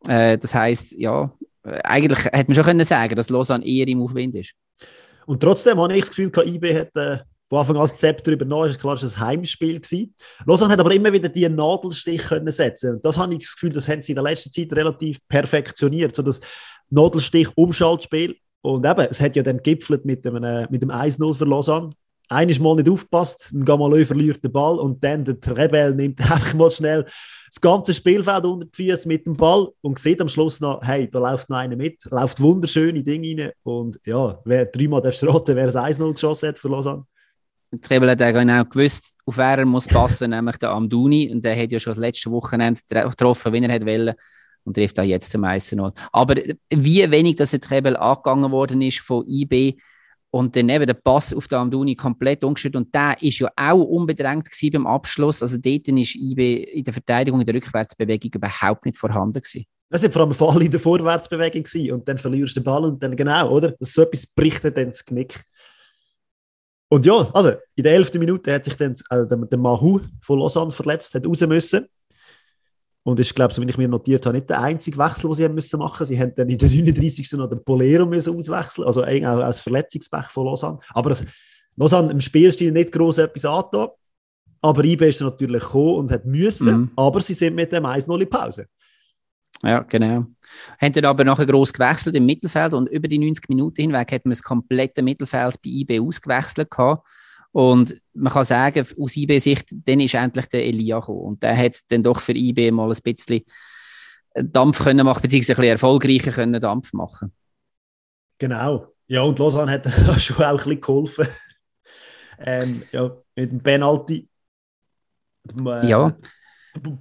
Äh, das heißt, ja, eigentlich hätte man schon können sagen, dass Lausanne eher im Aufwind ist. Und trotzdem habe ich das Gefühl, IB hat äh, von Anfang an das Zepter übernommen. Ist klar, es ein Heimspiel gewesen. Lausanne hat aber immer wieder die Nadelstich können setzen. Und das habe ich das Gefühl, das haben sie in der letzten Zeit relativ perfektioniert, sodass Nadelstich, Umschaltspiel. Und eben, es hat ja dann gipfelt mit dem, äh, dem 1-0 für Lausanne. Eines Mal nicht aufgepasst, ein Gamalö verliert den Ball und dann der Rebell nimmt einfach mal schnell das ganze Spielfeld unter die Füße mit dem Ball und sieht am Schluss noch, hey, da läuft noch einer mit, läuft wunderschöne Dinge rein und ja, wer dreimal darfst raten, wer das 1-0 geschossen hat für Lausanne. Der Rebell hat genau gewusst, auf wer er muss passen, nämlich der Amduni und der hat ja schon das letzte Wochenende getroffen, wie er wollen und trifft auch jetzt zum 1-0. Aber wie wenig das der Trebel angegangen worden ist von IB und dann eben der Pass auf den Amduni komplett umgestellt und der ist ja auch unbedrängt beim Abschluss. Also dort ist IB in der Verteidigung, in der Rückwärtsbewegung überhaupt nicht vorhanden gewesen. Das war vor allem Fall in der Vorwärtsbewegung gewesen. und dann verlierst du den Ball und dann genau, oder? So etwas bricht dann das Knick. Und ja, also in der 11. Minute hat sich dann äh, der, der Mahu von Lausanne verletzt, hat raus müssen. Und ich glaube, so wie ich mir notiert habe, nicht der einzige Wechsel, den sie haben müssen machen Sie haben dann in der 39. noch den Polero müssen auswechseln, also auch als Verletzungspech von Lausanne. Aber das, Lausanne im Spielstil nicht groß etwas angetan. Aber IB ist natürlich gekommen und hat müssen, mhm. aber sie sind mit dem 1-0 in Pause. Ja, genau. Haben dann aber nachher gross gewechselt im Mittelfeld und über die 90 Minuten hinweg hat man das komplette Mittelfeld bei IB ausgewechselt gehabt. Und man kann sagen, aus IB-Sicht, dann ist endlich der Elia gekommen. Und der hat dann doch für IB mal ein bisschen Dampf können machen, beziehungsweise ein bisschen erfolgreicher können Dampf machen. Genau. Ja, und Lausanne hat schon auch ein bisschen geholfen. ähm, ja, mit dem Penalty. Äh, ja.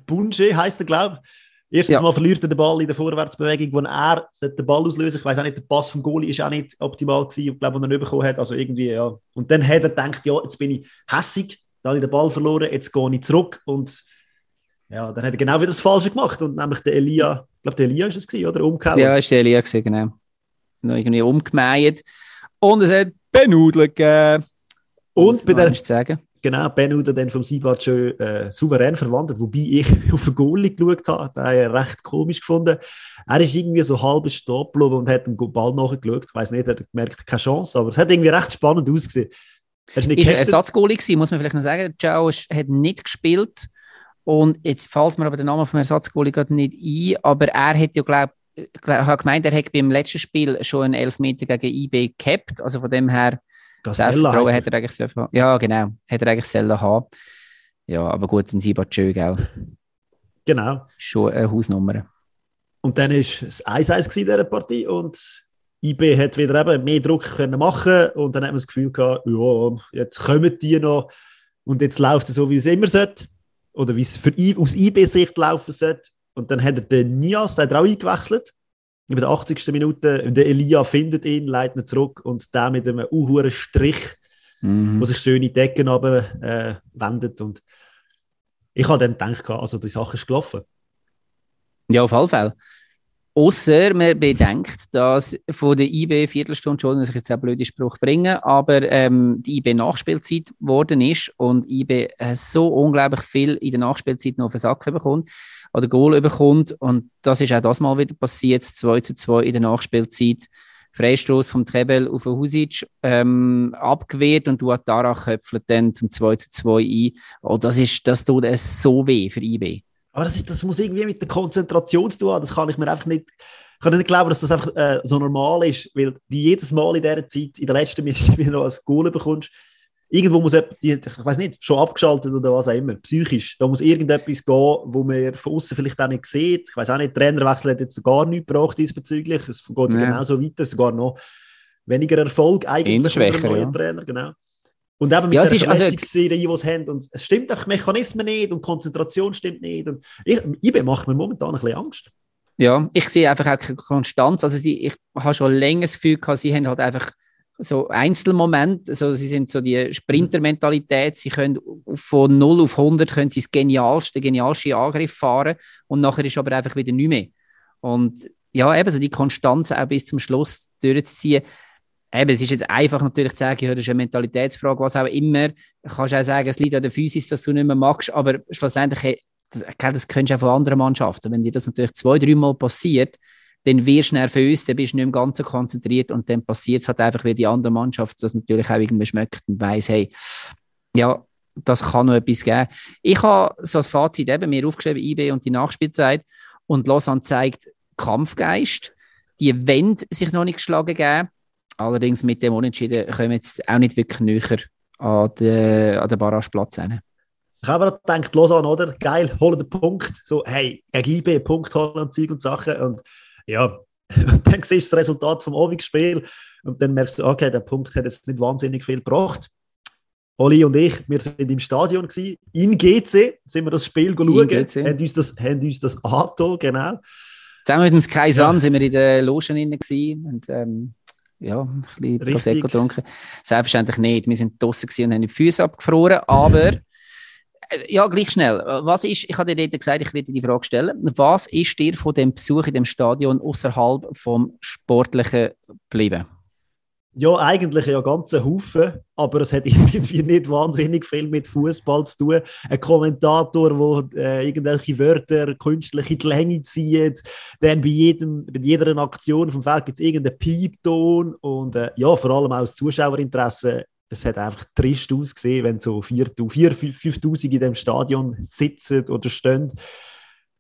Bunche heisst er, glaube ich. Erstens ja. mal verliert er den Ball in der Vorwärtsbewegung, wo er den Ball auslösen Ich weiß auch nicht, der Pass vom Goalie ist auch nicht optimal gewesen, ich glaube, wo er nicht bekommen hat. Also irgendwie, ja. Und dann hat er gedacht, ja, jetzt bin ich hässig, da habe ich den Ball verloren, jetzt gehe ich zurück. Und ja, dann hat er genau wieder das Falsche gemacht. Und nämlich der Elia, ich glaube, der Elia ist es gewesen, oder? Umgehauen. Ja, ist der Elia gewesen, genau. Noch irgendwie umgemäht. Und es hat Benudel gegeben. Und bei der, Genau, Ben Uda dann vom Sibat schön äh, souverän verwandelt, wobei ich auf den Goalie geschaut habe, den habe ich recht komisch gefunden. Er ist irgendwie so halb stehen geblieben und hat den Ball nachgeschaut. Ich weiß nicht, er hat gemerkt, keine Chance, aber es hat irgendwie recht spannend ausgesehen. Er ist, ist ein Ersatzgoalie gewesen, muss man vielleicht noch sagen. Ciao hat nicht gespielt und jetzt fällt mir aber der Name vom Ersatzgoalie gerade nicht ein, aber er hat ja, glaube ich, gemeint, er hat beim letzten Spiel schon einen Elfmeter gegen IB gehabt, also von dem her Selbstvertrauen hat er eigentlich selber, Ja, genau. Hat er eigentlich selber haben. Ja, aber gut, in Sibat schön, gell? Genau. Schon eine Hausnummer. Und dann war es 1-1 in dieser Partie und IB hat wieder eben mehr Druck können machen und dann hat man das Gefühl gehabt, ja, jetzt kommen die noch und jetzt läuft es so, wie es immer sollte oder wie es für, aus IB-Sicht laufen sollte. Und dann hat er den Nias, der hat er auch eingewechselt in der 80. Minute, der Elia findet ihn, leitet ihn zurück und der mit einem unhuren Strich, mhm. wo sich schöne Decken aber äh, wendet. Und ich habe dann gedacht, also die Sache ist gelaufen. Ja, auf alle Fälle. Außer man bedenkt, dass von der IB Viertelstunde schon, dass ich jetzt einen blöden Spruch bringe, aber ähm, die IB Nachspielzeit geworden ist und IB äh, so unglaublich viel in der Nachspielzeit noch auf den Sack bekommt oder Goal bekommt. Und das ist auch das Mal wieder passiert, 2 zu 2 in der Nachspielzeit. Freistoß vom Trebel auf Husic ähm, abgewehrt und Duatara köpfelt dann zum 2 zu 2 ein. Oh, das, ist, das tut es so weh für IB. Aber das, ist, das muss irgendwie mit der Konzentration zu tun Das kann ich mir einfach nicht. Ich kann nicht glauben, dass das einfach äh, so normal ist, weil du jedes Mal in dieser Zeit, in der letzten Minute, wieder noch ein Goal bekommst, irgendwo muss jemand, ich weiß nicht, schon abgeschaltet oder was auch immer, psychisch, da muss irgendetwas gehen, wo man von außen vielleicht auch nicht sieht. Ich weiß auch nicht, der Trainerwechsel hat jetzt gar nichts gebraucht diesbezüglich. Es geht ja. genauso weiter, sogar noch weniger Erfolg eigentlich für den neuen Trainer, genau. Und eben mit ja, der Verletzungsserie, also, die sie haben. Und es stimmt auch Mechanismen nicht und Konzentration stimmt nicht. Und ich, IB macht mir momentan ein bisschen Angst. Ja, ich sehe einfach auch keine Konstanz. Also sie, ich habe schon länger das Gefühl gehabt, sie haben halt einfach so Einzelmomente, also sie sind so die Sprintermentalität, sie können von 0 auf 100 können sie das genialste, genialste Angriff fahren und nachher ist aber einfach wieder nicht mehr. Und ja, eben so die Konstanz auch bis zum Schluss durchzuziehen. Eben, es ist jetzt einfach natürlich zu sagen, ja, das ist eine Mentalitätsfrage, was auch immer. Du kannst auch sagen, es liegt an der Physis, dass du nicht mehr magst, aber schlussendlich, das, das kennst du auch von anderen Mannschaften. Wenn dir das natürlich zwei, dreimal passiert, dann wirst du nervös, dann bist du nicht mehr ganz so konzentriert und dann passiert es halt einfach, wie die andere Mannschaft das natürlich auch irgendwie schmeckt und weiss, hey, ja, das kann noch etwas geben. Ich habe so als Fazit eben mir aufgeschrieben, IB und die Nachspielzeit und Lausanne zeigt Kampfgeist. Die Wände sich noch nicht geschlagen geben. Allerdings mit dem Unentschieden kommen wir jetzt auch nicht wirklich näher an den, an den Barrageplatz hin. Ich habe mir gedacht, Lausanne, oder? Geil, holen den Punkt. So, hey, gegen IB, Punkt holen und Zeug und Sachen. Und ja, dann siehst du das Resultat vom Abendspiel und dann merkst du, okay, der Punkt hat jetzt nicht wahnsinnig viel gebracht. Oli und ich, wir sind im Stadion gewesen, in GC, sind wir das Spiel schauen, haben uns das, haben uns das angetan, genau. Zusammen mit dem Sky Sun ja. sind wir in der Logen gewesen und ähm, ja, ein bisschen Prosecco getrunken. Selbstverständlich nicht, wir sind draußen und haben die Füße abgefroren, aber ja, gleich schnell. Was ist, ich habe dir gesagt, ich werde die Frage stellen. Was ist dir von dem Besuch in dem Stadion außerhalb vom Sportlichen geblieben? Ja, eigentlich ja ganze Haufen, aber es hat irgendwie nicht wahnsinnig viel mit Fußball zu tun. Ein Kommentator, der äh, irgendwelche Wörter künstlich in die Länge zieht, dann bei, jedem, bei jeder Aktion vom Feld gibt es irgendeinen Piepton und äh, ja, vor allem auch das Zuschauerinteresse es hat einfach trist ausgesehen, wenn so 4'000, 5'000 in dem Stadion sitzen oder stehen.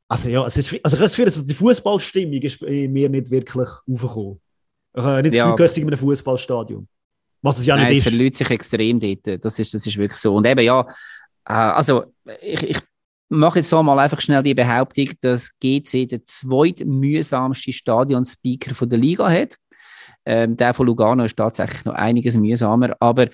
Also ja, es ist, also ich habe das Gefühl, also die Fußballstimmung ist mir nicht wirklich aufgekommen. Ich habe nicht das Gefühl, ja. ich in einem Fußballstadion. Was es ja Nein, nicht es ist. verliert sich extrem dort. Das ist, das ist wirklich so. Und eben ja, äh, also ich, ich mache jetzt so mal einfach schnell die Behauptung, dass GC der zweitmühsamste Stadionspeaker der Liga hat. Ähm, der von Lugano ist tatsächlich noch einiges mühsamer, aber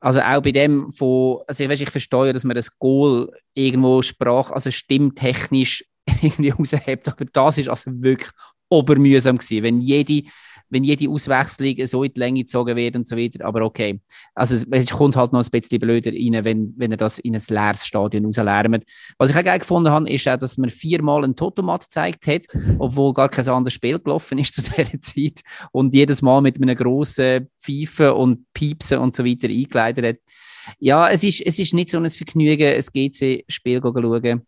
also auch bei dem von, also ich, weiß, ich verstehe, dass man das Goal irgendwo sprach, also stimmtechnisch irgendwie raushebt, aber das ist also wirklich obermühsam gewesen, wenn jede wenn jede Auswechslung so in die Länge gezogen wird und so weiter. Aber okay. Also es, kommt halt noch ein bisschen blöder rein, wenn, wenn er das in ein leeres Stadion rauslärmt. Was ich auch geil gefunden habe, ist auch, dass man viermal ein Totomat gezeigt hat, obwohl gar kein anderes Spiel gelaufen ist zu dieser Zeit. Und jedes Mal mit einem grossen Pfeifen und Piepsen und so weiter eingeleitet hat. Ja, es ist, es ist nicht so ein Vergnügen, ein GC-Spiel zu schauen.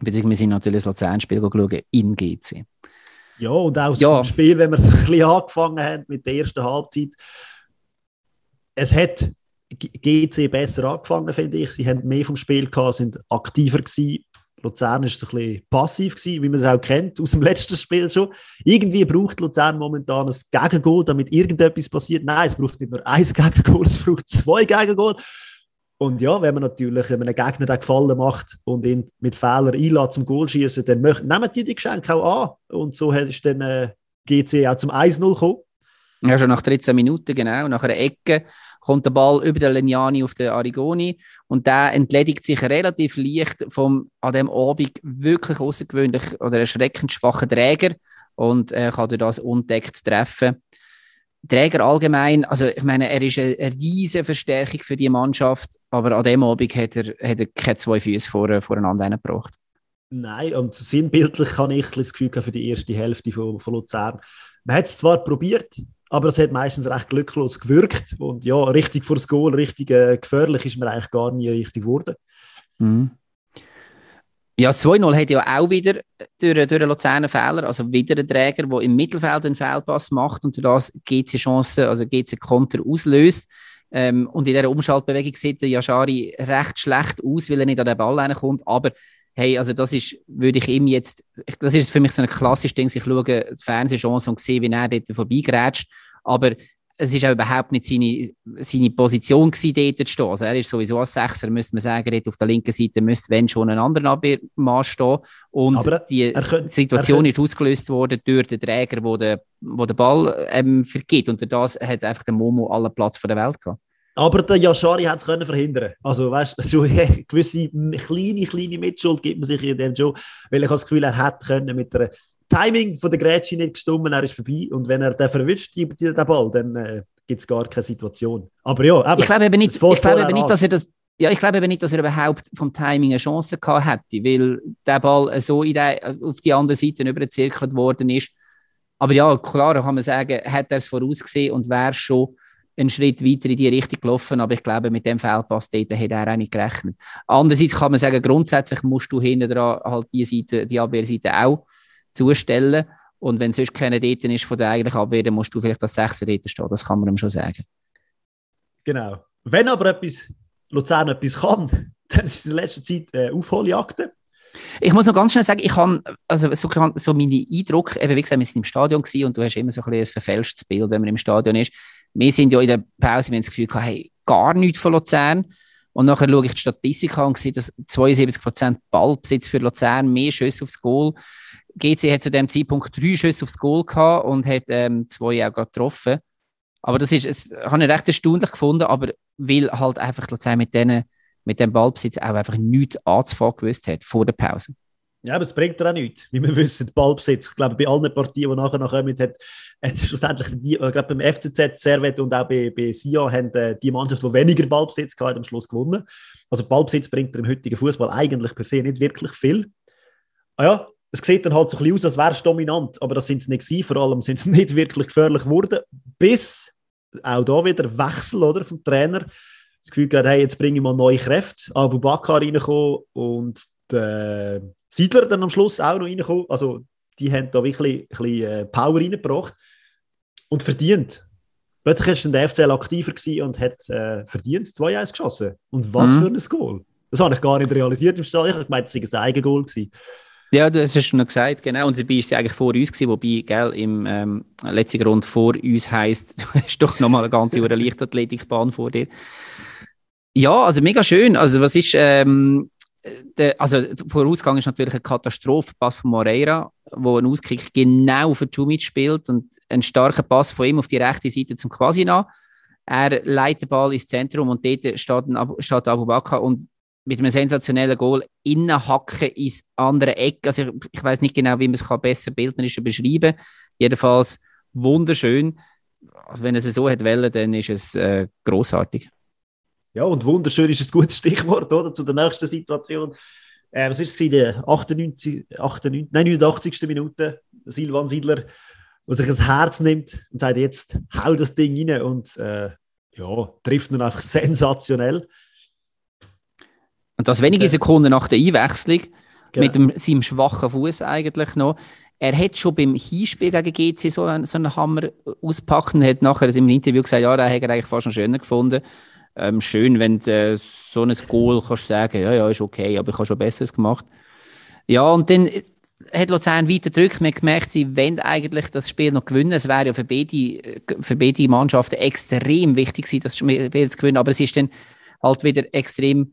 Beziehungsweise wir sind natürlich das Luzern-Spiel schauen in GC. Ja, und auch ja. das Spiel, wenn wir ein bisschen angefangen haben mit der ersten Halbzeit. Es hat GC besser angefangen, finde ich. Sie haben mehr vom Spiel gehabt, sind aktiver gewesen. Luzern war so ein bisschen passiv, gewesen, wie man es auch kennt aus dem letzten Spiel schon. Irgendwie braucht Luzern momentan ein Gegengol, damit irgendetwas passiert. Nein, es braucht nicht nur ein Gegengol, es braucht zwei Gegengol. Und ja, wenn man natürlich einem Gegner den Gefallen macht und ihn mit Fehlern einlädt zum Goal schießen, dann nehmen die die Geschenke auch an. Und so ist dann äh, GC auch zum 1-0 gekommen. Ja, schon nach 13 Minuten, genau. Nach einer Ecke kommt der Ball über den Leniani auf den Arigoni und der entledigt sich relativ leicht vom an dem Abend wirklich außergewöhnlich oder erschreckend schwachen Träger und äh, kann durch das undeckt treffen. Träger allgemein, also ich meine, er ist eine, riesige Verstärkung für die Mannschaft, aber an dem Abend hat er, hat er keine zwei Füße vor, voreinander gebracht. Nein, und sinnbildlich habe ich das Gefühl für die erste Hälfte von, von Luzern. Man hat es zwar probiert, aber es hat meistens recht glücklos gewirkt und ja, richtig vor das Goal, richtig äh, gefährlich ist man eigentlich gar nie richtig geworden. Mhm. Ja, 2-0 hat ja auch wieder durch, durch einen Luzerner Fehler, also wieder ein Träger, der im Mittelfeld einen Fehlpass macht und durch das GC Chance, also GC Konter auslöst. Ähm, und in dieser Umschaltbewegung sieht der Yashari recht schlecht aus, weil er nicht an den Ball reinkommt. Aber hey, also das ist, würde ich ihm jetzt, das ist für mich so ein klassisches Ding, ich schaue die Fernsehchance und sehe, wie er dort vorbeigrätscht. Aber es ist auch überhaupt nicht seine, seine Position gewesen, dort zu stehen. Also er ist sowieso als Sechser, müsste man sagen, dort auf der linken Seite müsste, wenn schon, ein anderer Abwehrmann stehen. Und Aber die könnte, Situation ist ausgelöst worden durch den Träger, wo der, wo der Ball ähm, vergibt. Und durch das hat einfach der Momo allen Platz der Welt gehabt. Aber der Yashari hat es verhindern. Also, weißt du, so eine gewisse kleine, kleine Mitschuld gibt man sich in dem Job, weil ich das Gefühl, er hätte können mit der Timing von der Grätsche nicht gestummen, er ist vorbei. Und wenn er den verwischt, den Ball, dann äh, gibt es gar keine Situation. Aber ja, eben, ich glaube eben nicht, ich glaube eben nicht dass er das. Ja, ich glaube eben nicht, dass er überhaupt vom Timing eine Chance gehabt hätte, weil der Ball so in die, auf die andere Seite überzirkelt worden ist. Aber ja, klar kann man sagen, hätte er es vorausgesehen und wäre schon einen Schritt weiter in die Richtung gelaufen, aber ich glaube, mit dem Fehlpass dort hätte er auch nicht gerechnet. Andererseits kann man sagen, grundsätzlich musst du hinten dran halt die Seite, die Abwehrseite auch zustellen. Und wenn sonst keiner dort ist von der eigentlichen Abwehr, dann musst du vielleicht als Sechser dort stehen. Das kann man ihm schon sagen. Genau. Wenn aber etwas, Luzern etwas kann, dann ist es in letzter Zeit äh, Aufholjagden. Ich muss noch ganz schnell sagen, ich habe also so, so meine Eindruck, eben wie gesagt, wir sind im Stadion gewesen und du hast immer so ein, ein verfälschtes Bild, wenn man im Stadion ist. Wir sind ja in der Pause, wir haben das Gefühl gehabt, hey, gar nichts von Luzern. Und nachher schaue ich die Statistik an und sehe, dass 72% Ballbesitz für Luzern, mehr Schüsse aufs Goal. GC hat zu dem Zeitpunkt drei Schüsse aufs Goal gehabt und hat ähm, zwei auch getroffen. Aber das ist, das habe ich recht erstaunlich gefunden, aber weil halt einfach Luzern mit, denen, mit dem Ballbesitz auch einfach nichts anzufangen gewusst hat vor der Pause. Ja, aber es bringt ja auch nichts, wie wir wissen, Ballbesitz. Ich glaube, bei allen Partien, die nachher noch kommen, hat, hat schlussendlich die, äh, glaube beim FCZ, Servet und auch bei, bei Sion haben äh, die Mannschaft, die weniger Ballbesitz hatte, am Schluss gewonnen. Also Ballbesitz bringt im heutigen Fußball eigentlich per se nicht wirklich viel. Ah ja, es sieht dann halt so ein bisschen aus, als wäre es dominant, aber das sind es nicht gewesen. Vor allem sind es nicht wirklich gefährlich geworden, bis auch da wieder Wechsel oder, vom Trainer. Das Gefühl gehabt, hey, jetzt bringe ich mal neue Kräfte. Abu Bakr reingekommen und der Siedler dann am Schluss auch noch reingekommen. Also die haben da wirklich ein bisschen äh, Power reingebracht und verdient. Plötzlich war der FCL aktiver und hat äh, verdient 2-1 geschossen. Und was mhm. für ein Goal. Das habe ich gar nicht realisiert im Stadion. Ich habe gemeint, es sei ein Eigengoal gewesen. Ja, das hast du noch gesagt, genau. Und dabei war sie eigentlich vor uns, gewesen, wobei, gell, im ähm, letzten Grund vor uns heisst, du hast doch nochmal eine ganze Uhr Leichtathletikbahn vor dir. Ja, also mega schön. Also, was ist, ähm, der, also Vorausgang ist natürlich ein Katastrophenpass von Moreira, wo ein Auskick genau für Jumic spielt und ein starker Pass von ihm auf die rechte Seite zum Quasina. Er leitet den Ball ins Zentrum und dort steht, ein, steht Abu Bakr und mit einem sensationellen Goal innenhacken ins andere Eck. Also ich, ich weiß nicht genau, wie man es besser bildnerisch beschreiben kann. Jedenfalls wunderschön. Wenn es so hat wollen, dann ist es äh, großartig. Ja, und wunderschön ist ein gutes Stichwort oder, zu der nächsten Situation. Äh, was ist es in der 98, 98, nein, 89. Minute? Silvan Siedler, der sich das Herz nimmt und sagt, jetzt hau das Ding rein. Und äh, ja, trifft ihn einfach sensationell. Und das wenige Sekunden nach der Einwechslung, genau. mit dem, seinem schwachen Fuß eigentlich noch. Er hat schon beim Hinspiel gegen GC so einen, so einen Hammer auspackt und hat nachher im Interview gesagt, ja, da hätte er eigentlich fast schon schöner gefunden. Ähm, schön, wenn du äh, so ein Goal kannst sagen, ja, ja, ist okay, aber ich habe schon Besseres gemacht. Ja, und dann hat Luzern weiter gedrückt. Man hat gemerkt, sie wollen eigentlich das Spiel noch gewinnen. Es wäre ja für beide, für beide Mannschaften extrem wichtig gewesen, das Spiel zu gewinnen. Aber es ist dann halt wieder extrem,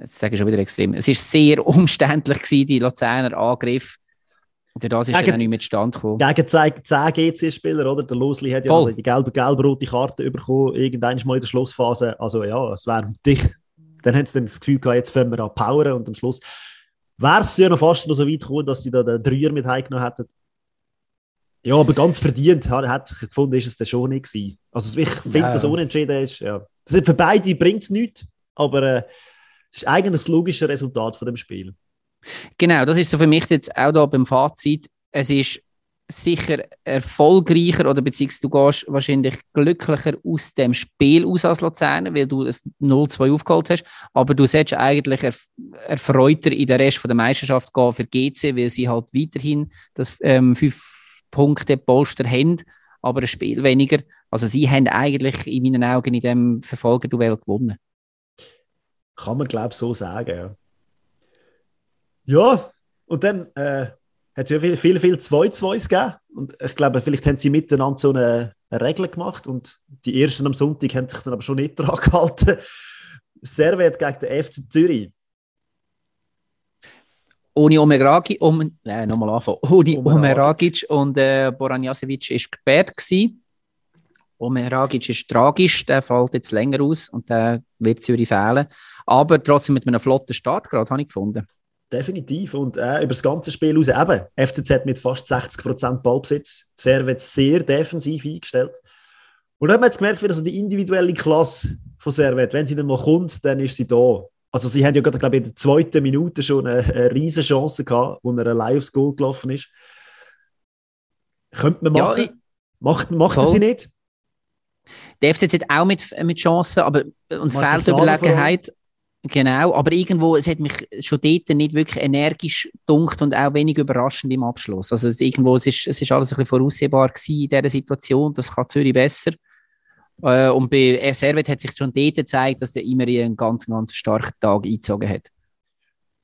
jetzt sage ich schon wieder extrem, es ist sehr umständlich gewesen, die Luzerner Angriff. Und das ist gegen, dann auch nicht mit Stand gekommen. Gegen 10 GC-Spieler, oder? Der Losli hat ja die gelbe, gelb-rote Karte bekommen, irgendwann mal in der Schlussphase. Also ja, es wäre dich. Dann haben sie dann das Gefühl gehabt, jetzt fangen wir an powern und am Schluss wäre es ja noch fast noch so weit gekommen, dass sie da den Dreier mit heimgenommen hätten. Ja, aber ganz verdient, hat ich gefunden, ist es dann schon nicht gewesen. Also ich finde, ja. dass unentschieden ist, ja. Das für beide bringt es nichts, aber äh, es ist eigentlich das logische Resultat von dem Spiel. Genau, das ist so für mich jetzt auch da beim Fazit. Es ist sicher erfolgreicher oder beziehungsweise du gehst wahrscheinlich glücklicher aus dem Spiel aus als Luzern, weil du das 0-2 aufgeholt hast, aber du solltest eigentlich erf erfreuter in den Rest der Meisterschaft gehen für GC, weil sie halt weiterhin das ähm, 5 Punkte Polster haben, aber ein Spiel weniger. Also sie haben eigentlich in meinen Augen in dem Verfolgerduell gewonnen. Kann man glaube ich so sagen, ja. Ja, und dann äh, hat es ja viel, viel, viel 2-2s gegeben. Und ich glaube, vielleicht haben sie miteinander so eine, eine Regel gemacht und die ersten am Sonntag haben sich dann aber schon nicht dran gehalten. Servet gegen den FC Zürich. Ohne Omeragic, um, nein, nochmal anfangen. Ohne Omeragic und äh, Boran Jasevic ist gesperrt gewesen. Omeragic ist tragisch, der fällt jetzt länger aus und der wird Zürich fehlen. Aber trotzdem mit einem flotten Start gerade, habe ich gefunden. Definitiv. Und äh, über das ganze Spiel raus eben. FCZ mit fast 60% Ballbesitz. Servet sehr defensiv eingestellt. Und da hat man jetzt gemerkt, wie so die individuelle Klasse von Servet, wenn sie dann mal kommt, dann ist sie da. Also sie haben ja gerade, glaube ich, in der zweiten Minute schon eine, eine riesige Chance gehabt, wo er allein aufs Goal gelaufen ist. Könnte man machen. Ja, ich, macht macht sie nicht. Der FCZ auch mit, mit Chancen, aber uns fehlt Überlegenheit. Genau, aber irgendwo, es hat mich schon dort nicht wirklich energisch dunkt und auch wenig überraschend im Abschluss. Also es, irgendwo, es ist, es ist alles ein bisschen voraussehbar gewesen in dieser Situation, das kann Zürich besser. Äh, und bei Servet hat sich schon dort gezeigt, dass der immer einen ganz, ganz starken Tag eingezogen hat.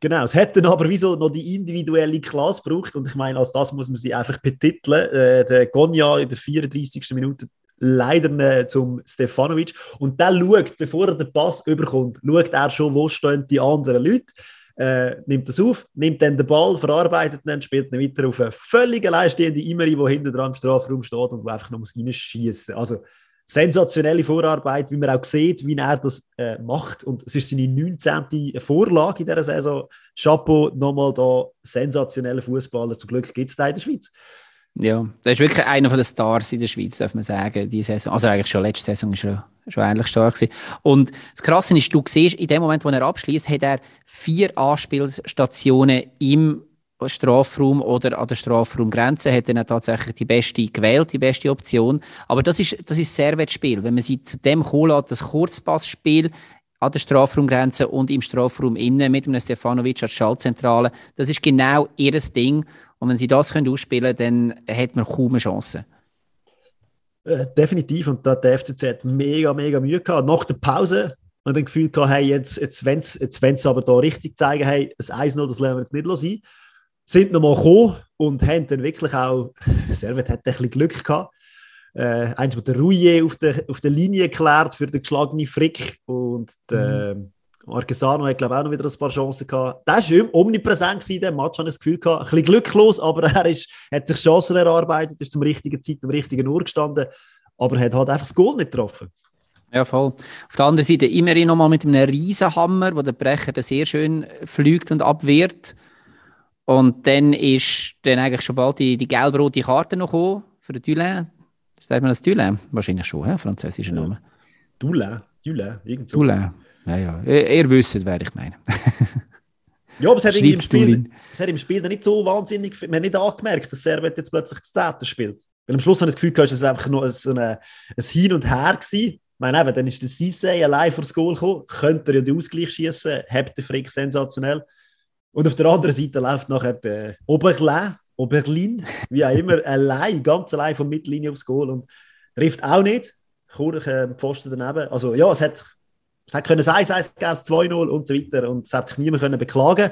Genau, es hätte aber wieso noch die individuelle Klasse gebraucht und ich meine, als das muss man sie einfach betiteln. Äh, der Gonja in der 34. Minute leider zum Stefanovic. Und der schaut, bevor er den Pass überkommt, schaut er schon, wo stehen die anderen Leute. Äh, nimmt das auf, nimmt dann den Ball, verarbeitet ihn, spielt ihn weiter auf eine völlig alleinstehende Imeri, die hinten dran im Strafraum steht und wo einfach noch reinschießen muss. Also sensationelle Vorarbeit, wie man auch sieht, wie er das äh, macht. Und es ist seine 19. Vorlage in dieser Saison. Chapeau, nochmal da, sensationelle Fußballer. Zum Glück gibt es da in der Schweiz. Ja, das ist wirklich einer der Stars in der Schweiz, darf man sagen, die Saison. Also eigentlich schon letzte Saison war schon, schon ähnlich stark gewesen. Und das Krasse ist, du siehst, in dem Moment, wo er abschließt, hat er vier Anspielstationen im Strafraum oder an der Strafraumgrenze hat er tatsächlich die beste gewählt, die beste Option. Aber das ist das ist Servetspiel. Wenn man sie zu dem kommen das Kurzpassspiel an der Strafraumgrenze und im Strafraum innen mit einem Stefanovic als Schaltzentrale, das ist genau ihr Ding. Und wenn sie das können ausspielen können, dann hat man kaum eine Chance. Äh, definitiv. Und da hat der FCZ mega, mega Mühe gehabt. Nach der Pause und dann Gefühl gehabt, hey, jetzt, jetzt wollen sie jetzt aber da richtig zeigen, hey, das 1-0, das lernen wir jetzt nicht sein. Sind nochmal gekommen und haben dann wirklich auch, Servet hat ein bisschen Glück gehabt. Äh, eins mit der Rouillet auf der, auf der Linie geklärt für den geschlagenen Frick und der, mhm. Marquesano hat, glaube ich, auch noch wieder ein paar Chancen gehabt. Der war omnipräsent in diesem Match, habe ich das Gefühl gehabt. Ein bisschen glücklos, aber er ist, hat sich Chancen erarbeitet, ist zum richtigen Zeit am richtigen Uhr gestanden, aber hat halt einfach das Goal nicht getroffen. Ja, voll. Auf der anderen Seite immer noch mal mit einem Riesenhammer, wo der Brecher sehr schön fliegt und abwehrt. Und dann ist dann eigentlich schon bald die, die gelb-rote Karte noch gekommen für den Dulin. Sagt man das Dulin? Wahrscheinlich schon, he? französischer Name. Dulin, Dulin, irgendwo. Dulin. Ja, ja. Ihr, ihr wisst, wer ich meine. ja, aber es hat, im Spiel, es hat im Spiel nicht so wahnsinnig, man hat nicht angemerkt, dass Servet jetzt plötzlich das Zehnte spielt. Weil am Schluss habe ich das Gefühl, es war einfach nur so eine, ein Hin und Her gewesen. meine, eben, dann ist der Cissé allein vor das Goal gekommen, könnte er ja den Ausgleich schießen, hebt der Frick sensationell. Und auf der anderen Seite läuft nachher der Oberlin, Oberlin, wie auch immer, allein, ganz allein von Mittellinie aufs Goal und trifft auch nicht. Kurch äh, Pfosten daneben. Also ja, es hat, es hat können 1-1 gegeben, 2-0 und so weiter und es hat sich niemand können beklagen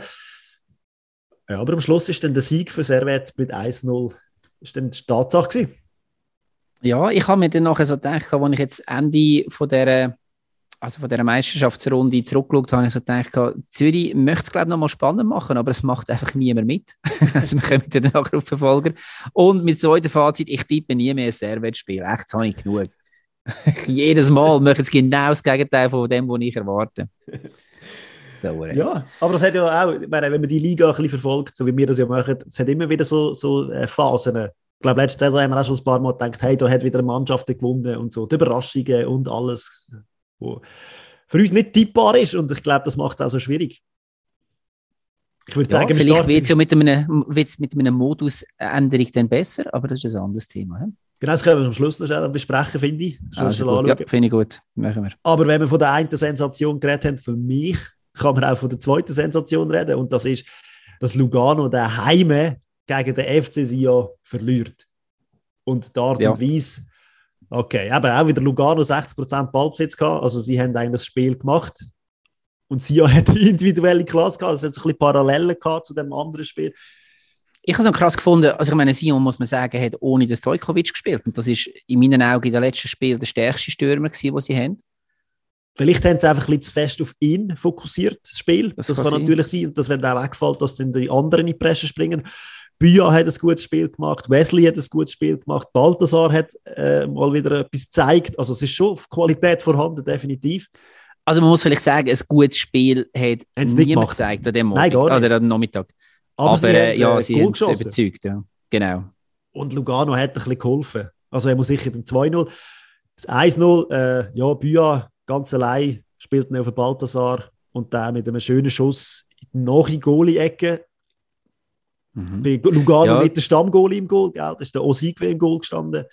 ja, aber am Schluss ist dann der Sieg für Servet mit 1-0 ist dann die Tatsache gewesen. Ja, ich habe mir dann nachher so gedacht, als ich jetzt Ende von dieser, also von dieser Meisterschaftsrunde zurückgeschaut habe, habe ich so gedacht, Zürich möchte es glaube ich noch mal spannend machen, aber es macht einfach niemand mit. also wir kommen dann nachher auf Verfolger. Und mit so einem Fazit, ich tippe nie mehr ein Servet-Spiel. Echt, das habe ich genug. Jedes Mal möchte es genau das Gegenteil von dem, was ich erwarte. So, ja, aber das hat ja auch, ich meine, wenn man die Liga ein bisschen verfolgt, so wie wir das ja machen, es hat immer wieder so, so äh, Phasen. Ich glaube, letzte Saison haben wir auch schon ein paar Mal gedacht, hey, da hat wieder eine Mannschaft gewonnen und so, die Überraschungen und alles, wo für uns nicht tippbar ist und ich glaube, das macht es auch so schwierig. Ich würde ja, sagen, vielleicht wird es ja mit einer, mit einer Modusänderung dann besser, aber das ist ein anderes Thema. He? Genau, das können wir am Schluss noch besprechen, finde ich. Also ja, finde ich gut. Machen wir. Aber wenn wir von der einen Sensation geredet haben, für mich kann man auch von der zweiten Sensation reden. Und das ist, dass Lugano der Heime gegen den FC Sion verliert. Und die Art ja. und Weise, okay, eben auch wieder Lugano 60% Ballbesitz gehabt. Also sie haben eigentlich das Spiel gemacht. Und Sion hat individuelle Klasse gehabt. Es hat so ein bisschen Parallelen gehabt zu dem anderen Spiel. Ich habe es krass gefunden, also ich meine, Sion, muss man sagen, hat ohne den Stojkovic gespielt. Und das ist in meinen Augen in den letzten Spiel der stärkste Stürmer gewesen, den sie haben. Vielleicht haben sie einfach ein bisschen zu fest auf ihn fokussiert, das Spiel. Das, das kann, kann natürlich sein. Und das, wenn auch wegfällt, dass dann die anderen in die Presse springen. Büya hat ein gutes Spiel gemacht, Wesley hat ein gutes Spiel gemacht, Balthasar hat äh, mal wieder etwas gezeigt. Also es ist schon Qualität vorhanden, definitiv. Also man muss vielleicht sagen, ein gutes Spiel hat niemand gezeigt an dem Morgen, Nein, gar nicht. oder am Nachmittag. Aber, Aber sie äh, ja, sie haben es überzeugt, ja. Genau. Und Lugano hat ein bisschen geholfen. Also er muss sicher beim 2-0. Das 1-0, äh, ja, Büya ganz allein spielt auf den Balthasar und der mit einem schönen Schuss in die nahe Goalie-Ecke. Mhm. Bei Lugano ja. mit der Stammgoalie im Goal, gell? das ist der Osigwe im Goal gestanden.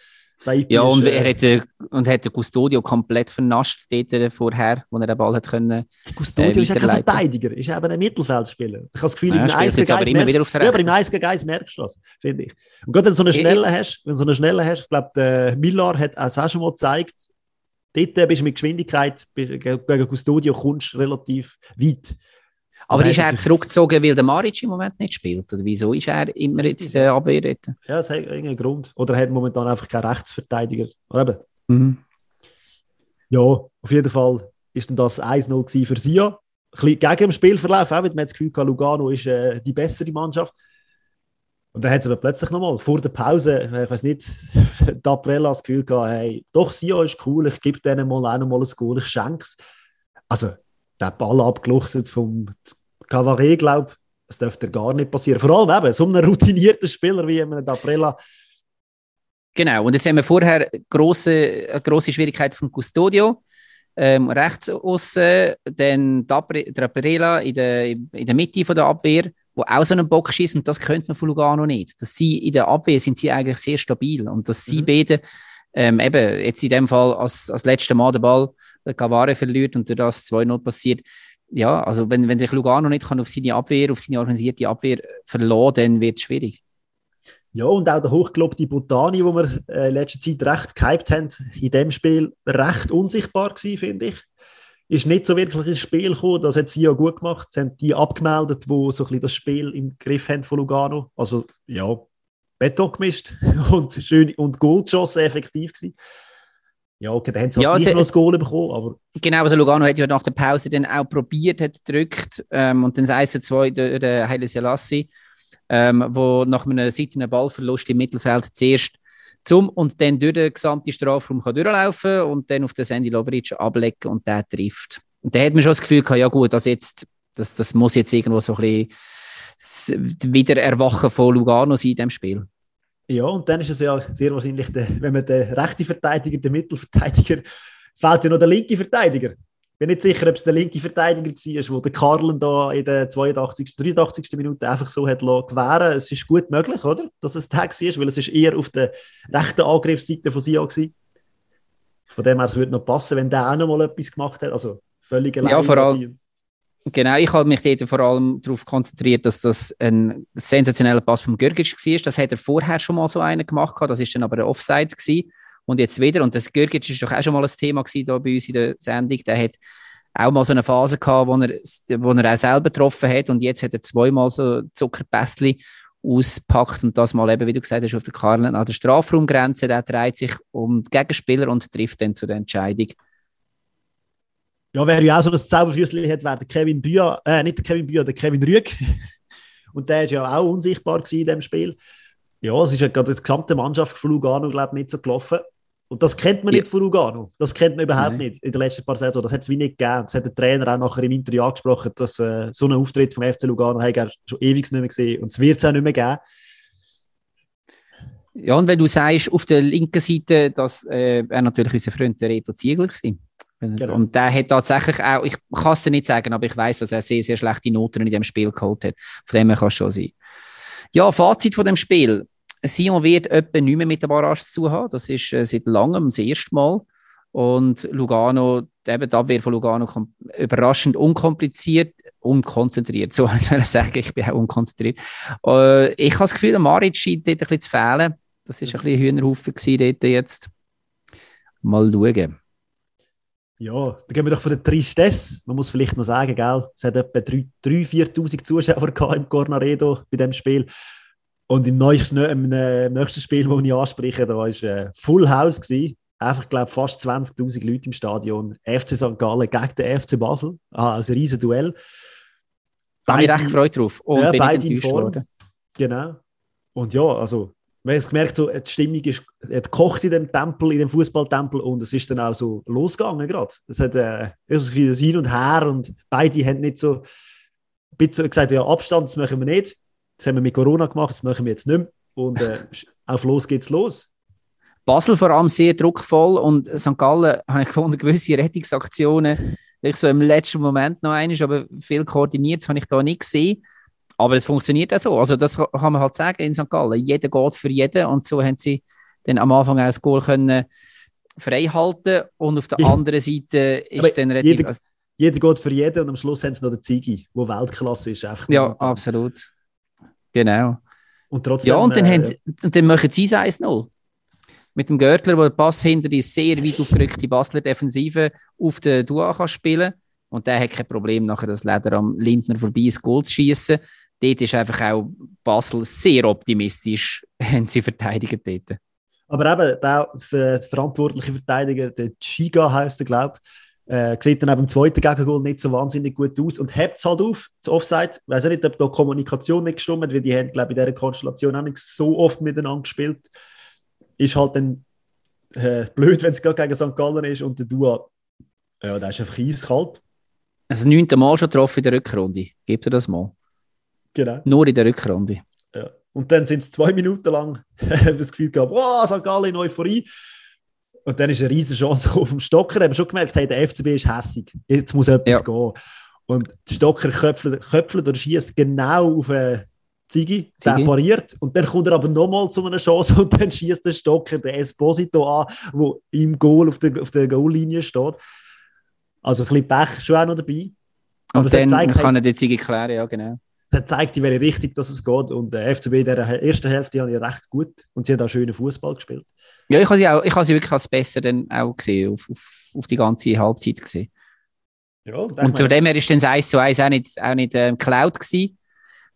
Seipi ja, und, ist, er hat, äh, und hat den Custodio komplett vernascht dort vorher, wo er den Ball hat können. Custodio äh, ist kein Verteidiger, ist eben ein Mittelfeldspieler. Ich habe das Gefühl, ja, im Eis gegen immer wieder auf der ja, aber im Eis gegen Eis merkst du das, finde ich. Und gerade wenn du so eine Schnelle hast, wenn du so eine Schnelle hast, ich glaube, der Millar hat es auch schon mal gezeigt, dort bist du mit Geschwindigkeit gegen Custodio kommst relativ weit. Aber ist er zurückgezogen, weil der Maric im Moment nicht spielt? Oder wieso ist er immer jetzt in der Abwehr dort? Ja, das hat irgendeinen Grund. Oder er hat momentan einfach keinen Rechtsverteidiger. Eben. Mhm. Ja, auf jeden Fall ist das 1-0 für Sia. Ein bisschen gegen den Spielverlauf, auch, man hat das Gefühl, Lugano ist äh, die bessere Mannschaft. Und dann hat es aber plötzlich nochmal vor der Pause, äh, ich weiß nicht, Daprella das Gefühl gehabt, hey, doch, Sio ist cool, ich gebe denen mal auch nochmal ein Goal, ich schenke es. Also, der Ball abgeluchset vom Cavare, glaube ich, das dürfte gar nicht passieren. Vor allem eben, so ein routinierter Spieler wie ein Daprella. Genau, und jetzt haben wir vorher grosse, eine grosse Schwierigkeit vom Custodio. Ähm, rechts außen, dann Daprella in der, in der Mitte von der Abwehr wo auch so einen Bock schießen, das könnte man von Lugano nicht. Dass sie in der Abwehr sind sie eigentlich sehr stabil und dass sie mhm. beide ähm, eben jetzt in dem Fall als, als letzter Mal den Ball der Cavare verliert und das 2-0 passiert. Ja, also wenn, wenn sich Lugano nicht kann auf seine Abwehr, auf seine organisierte Abwehr verlassen, dann wird es schwierig. Ja, und auch der hochgelobte Botani, wo wir äh, in letzter Zeit recht gehypt haben, in dem Spiel recht unsichtbar gewesen, finde ich ist nicht so wirklich ins Spiel gekommen. Das hat sie ja gut gemacht. Sie haben die abgemeldet, die so ein bisschen das Spiel im Griff haben von Lugano. Also, ja, Beton gemischt und schön und Goal geschossen, effektiv gewesen. Ja, okay, dann haben sie ja, halt nicht noch das Goal bekommen, aber... Genau, also Lugano hat ja nach der Pause dann auch probiert, hat gedrückt ähm, und dann 1-2 der, der Haile Selassie, ähm, wo nach einem seitlichen Ballverlust im Mittelfeld zuerst zum und dann durch den gesamten Strafraum kann durchlaufen und dann auf den Sandy Lovric ablecken und der trifft. Und da hat man schon das Gefühl gehabt, ja gut, das, jetzt, das, das muss jetzt irgendwo so ein bisschen wieder Erwachen von Lugano sein in diesem Spiel. Ja, und dann ist es ja sehr wahrscheinlich, der, wenn man den rechten Verteidiger, den Mittelverteidiger, fehlt ja noch der linke Verteidiger bin nicht sicher, ob es der linke Verteidiger war, wo der Karlen da in der 82., 83. Minute einfach so hat gewähren Es ist gut möglich, oder? Dass es Tag war, weil es ist eher auf der rechten Angriffsseite von Sion war. Ich Von dem her, es würde noch passen, wenn der auch noch mal etwas gemacht hat. Also völlig allein. Ja, vor allem. Genau, ich habe mich dort vor allem darauf konzentriert, dass das ein sensationeller Pass vom Görgic war. Das hat er vorher schon mal so einen gemacht, das ist dann aber ein Offside gewesen. Und jetzt wieder, und das Görgic ist doch auch schon mal ein Thema da bei uns in der Sendung, der hat auch mal so eine Phase gehabt, wo er, wo er auch selber getroffen hat und jetzt hat er zweimal so Zuckerpästchen auspackt und das mal eben, wie du gesagt hast, auf der Karlen an der Strafraumgrenze, der dreht sich um Gegenspieler und trifft dann zu der Entscheidung. Ja, wer ja auch so das Zauberfüßchen hat, wäre der Kevin Bühr, äh, nicht der Kevin Bühr, der Kevin Rüeg. Und der ist ja auch unsichtbar in dem Spiel. Ja, es ist ja gerade die gesamte Mannschaft von Lugano, glaube ich, nicht so gelaufen. Und das kennt man ja. nicht von Lugano. Das kennt man überhaupt Nein. nicht in den letzten paar Saison. Das hat es wie nicht gegeben. Das hat der Trainer auch nachher im Interview angesprochen, dass äh, so ein Auftritt vom FC Lugano er schon ewig nicht mehr gesehen und es wird es auch nicht mehr geben. Ja, und wenn du sagst, auf der linken Seite, dass äh, er natürlich unser Freund der Reto Ziegler war. Genau. Und der hat tatsächlich auch, ich kann es dir nicht sagen, aber ich weiß, dass er sehr, sehr schlechte Noten in dem Spiel geholt hat. Von dem her kann es schon sein. Ja, Fazit von dem Spiel. Sion wird etwa nicht mehr mit der Barrage zu haben. Das ist äh, seit langem das erste Mal. Und Lugano, eben die Abwehr von Lugano kommt überraschend unkompliziert, unkonzentriert. So soll ich sagen, ich bin auch unkonzentriert. Äh, ich habe das Gefühl, der Maric scheint dort ein bisschen zu fehlen. Das war ein bisschen Hühnerhaufen dort jetzt. Mal schauen. Ja, da gehen wir doch von der Tristesse. Man muss vielleicht noch sagen, gell? es hat etwa 3.000, 4.000 Zuschauer im Cornaredo bei dem Spiel. Und im nächsten, im äh, nächsten Spiel, das ich anspreche, da war es äh, Full House. Gewesen. Einfach, glaube fast 20.000 Leute im Stadion. FC St. Gallen gegen den FC Basel. Ah, also ein riesen Duell. Da bin ich recht gefreut drauf. Und ja, bin beide in Form. Worden. Genau. Und ja, also, man hat gemerkt, so, die Stimmung ist, hat gekocht in dem Tempel, in dem Fußballtempel und es ist dann auch so losgegangen gerade. Es hat äh, so viel Hin und Her und beide haben nicht so, bisschen gesagt, ja, Abstand, das machen wir nicht. Das haben wir mit Corona gemacht, das machen wir jetzt nicht mehr. Und äh, auf los geht's los. Basel vor allem sehr druckvoll und St. Gallen habe ich gefunden, gewisse Rettungsaktionen, ich so im letzten Moment noch eines, aber viel koordiniert habe ich da nicht gesehen. Aber es funktioniert auch so. Also das kann man halt sagen in St. Gallen. Jeder geht für jeden und so haben sie dann am Anfang auch das Goal können frei halten und auf der anderen Seite ist aber dann Rettung. Jeder, jeder geht für jeden und am Schluss haben sie noch den Zigi, der Weltklasse ist. Einfach ja, absolut. Genau. Und trotzdem, ja, und dann, äh, haben, und dann machen sie 1-0. Mit dem Görtler, der den Pass hinter die sehr weit aufgerückte Basler Defensive auf den Dua kann spielen Und der hat kein Problem, nachher das Leder am Lindner vorbei ins Goal zu schießen. Dort ist einfach auch Basel sehr optimistisch, wenn sie verteidigen dort. Aber eben, der verantwortliche Verteidiger, der Chiga heißt er, glaube ich, äh, sieht dann eben im zweiten Gegengol nicht so wahnsinnig gut aus und hebt es halt auf, das Offside. Ich weiß nicht, ob da Kommunikation nicht gestimmt hat, weil die haben, glaube ich, in dieser Konstellation auch nicht so oft miteinander gespielt. Ist halt dann äh, blöd, wenn es gerade gegen St. Gallen ist und der Dua, ja, der ist einfach eiskalt. Also neunte Mal schon getroffen in der Rückrunde. Gebt ihr das mal? Genau. Nur in der Rückrunde. Ja. Und dann sind es zwei Minuten lang das Gefühl gehabt, wow, St. Gallen in Euphorie. Und dann ist eine riesige Chance vom Stocker. Da haben wir schon gemerkt, hey, der FCB ist hässig. Jetzt muss etwas ja. gehen. Und Stocker köpfelt, köpfelt oder schießt genau auf einen Ziggy, der pariert. Und dann kommt er aber nochmal zu einer Chance und dann schießt der Stocker den Esposito an, der im Goal auf der, auf der Goallinie steht. Also ein bisschen Pech schon auch noch dabei. Aber und dann zeigt, kann er den Ziggy klären, ja, genau. Es zeigt, in welche Richtung dass es geht. Und der FCB in der ersten Hälfte haben ja recht gut und sie haben auch schönen Fußball gespielt. Ja, ich habe sie, auch, ich habe sie wirklich als besser dann auch gesehen, auf, auf, auf die ganze Halbzeit gesehen. Ja, und zu dem her ist dann das 1 zu 1 auch nicht, auch nicht ähm, Cloud gewesen.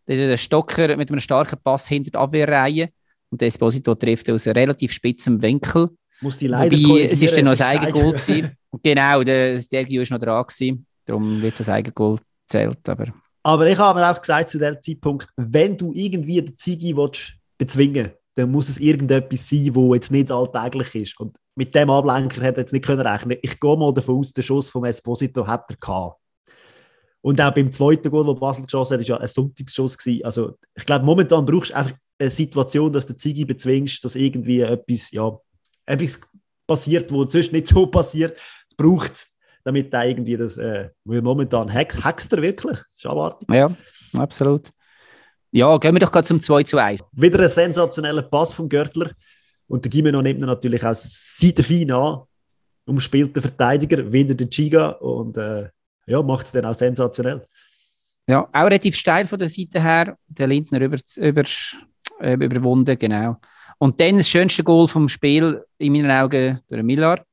Der Stocker mit einem starken Pass hinter der Abwehrreihe und der Esposito trifft aus einem relativ spitzen Winkel. Muss die leider Wobei, es ist dann noch ein Eigengoal gewesen. genau, der Sergio ist noch dran gewesen. Darum wird es als Eigengoal zählt. Aber, aber ich habe mir auch gesagt zu dem Zeitpunkt, wenn du irgendwie den bezwingen willst, dann muss es irgendetwas sein, wo jetzt nicht alltäglich ist. Und mit dem Ablenker hätte er jetzt nicht können rechnen. Ich gehe mal davon aus, der Schuss vom Esposito hat er gehabt. Und auch beim zweiten Goal, wo Basel geschossen hat, war ja ein Sonntagsschuss. Gewesen. Also ich glaube, momentan brauchst du einfach eine Situation, dass du Ziggy bezwingst, dass irgendwie etwas, ja, etwas passiert, wo sonst nicht so passiert. braucht es, damit da irgendwie das, äh, momentan hack, hackst du wirklich. Das ist abartig. Ja, absolut. Ja, gehen wir doch gerade zum 2 zu 1. Wieder ein sensationeller Pass vom Görtler. Und der Gimeno nimmt ihn natürlich auch seitenfein an. umspielten Verteidiger, wieder der Giga und äh, ja, macht es dann auch sensationell. Ja, auch relativ steil von der Seite her, der Lindner über, über, äh, überwunden, genau. Und dann das schönste Goal vom Spiel, in meinen Augen, durch Millar.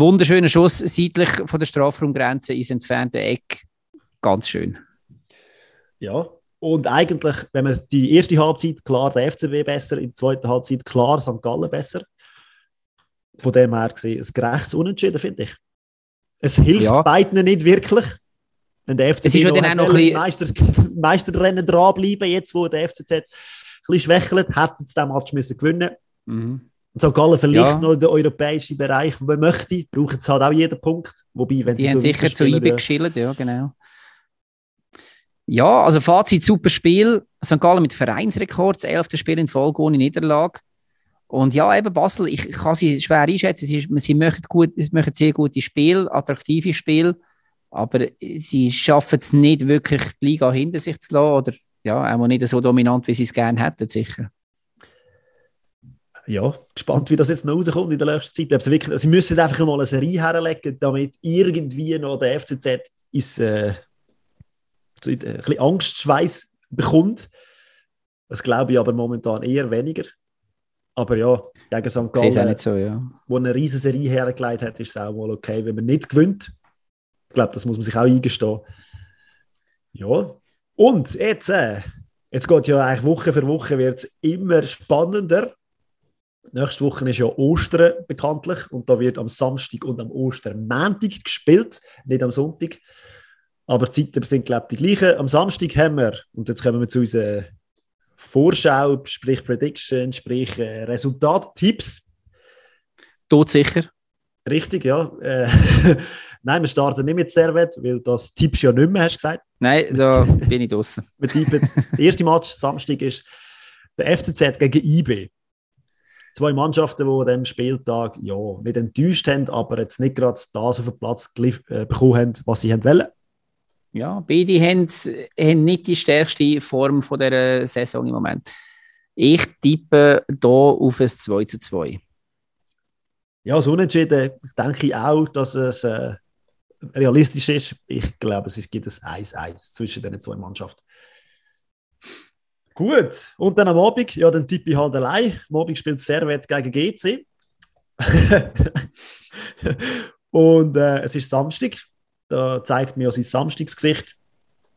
Wunderschöner Schuss seitlich von der Strafraumgrenze ins entfernte Eck. Ganz schön. Ja, und eigentlich, wenn man die erste Halbzeit klar der FCB besser, in der zweiten Halbzeit klar St. Gallen besser. Von dem her gesehen, ein gerechtes Unentschieden, finde ich. Es hilft ja. beiden nicht wirklich. Wenn der FCB es ist ja dann auch noch ein Meister, Meisterrennen dranbleiben, jetzt wo der FCZ ein bisschen schwächelt, hätten sie den Match müssen gewinnen mhm. Und St. Gallen verliert ja. noch den europäischen Bereich, wenn man möchte, braucht es halt auch jeden Punkt. Wobei, wenn die sie haben so sicher zu IB geschildert, ja, genau. Ja, also Fazit, super Spiel. St. Gallen mit Vereinsrekord, das 11. Spiel in Folge ohne Niederlage. Und ja, eben Basel, ich, kann sie schwer einschätzen. Sie, sie, machen, gut, machen sehr gute Spiele, attraktive Spiele, aber sie schaffen es nicht wirklich, die Liga hinter sich zu lassen oder ja, auch nicht so dominant, wie sie es gerne hätten, sicher. Ja, gespannt, wie das jetzt noch rauskommt in der nächsten Zeit. Wirklich, sie müssen einfach mal eine Serie herlegen, damit irgendwie noch der FCZ ins, äh, ein bisschen Angstschweiß bekommt. Das glaube ich aber momentan eher weniger. Aber ja, gegen St. Gallen, so, ja. wo eine riesige Serie hergelegt hat, ist es auch mal okay, wenn man nicht gewinnt. Ich glaube, das muss man sich auch eingestehen. Ja, und jetzt, äh, jetzt geht ja eigentlich Woche für Woche wird es immer spannender. Nächste Woche ist ja Ostern bekanntlich und da wird am Samstag und am Ostermontag gespielt, nicht am Sonntag. Aber die Zeiten sind, glaube ich, die gleichen. Am Samstag haben wir, und jetzt kommen wir zu unseren Vorschau, sprich Prediction, sprich äh, Resultattipps. Tot sicher. Richtig, ja. Äh, Nein, wir starten nicht mit Servet, weil das tippst ja nicht mehr, hast du gesagt. Nein, da bin ich draußen. wir tippen, der erste Match Samstag ist der FCZ gegen IB. Zwei Mannschaften, die an diesem Spieltag ja, nicht enttäuscht haben, aber jetzt nicht gerade das auf den Platz äh, bekommen haben, was sie wollen. Ja, beide haben, haben nicht die stärkste Form von dieser Saison im Moment. Ich tippe hier auf ein 2 zu 2. Ja, so unentschieden denke ich auch, dass es äh, realistisch ist. Ich glaube, es gibt ein 1-1 zwischen den zwei Mannschaften. Gut, und dann am Abend, ja, dann tippe ich halt allein. Am Abend spielt Servet gegen GC. und äh, es ist Samstag. Da zeigt mir sein Samstagsgesicht.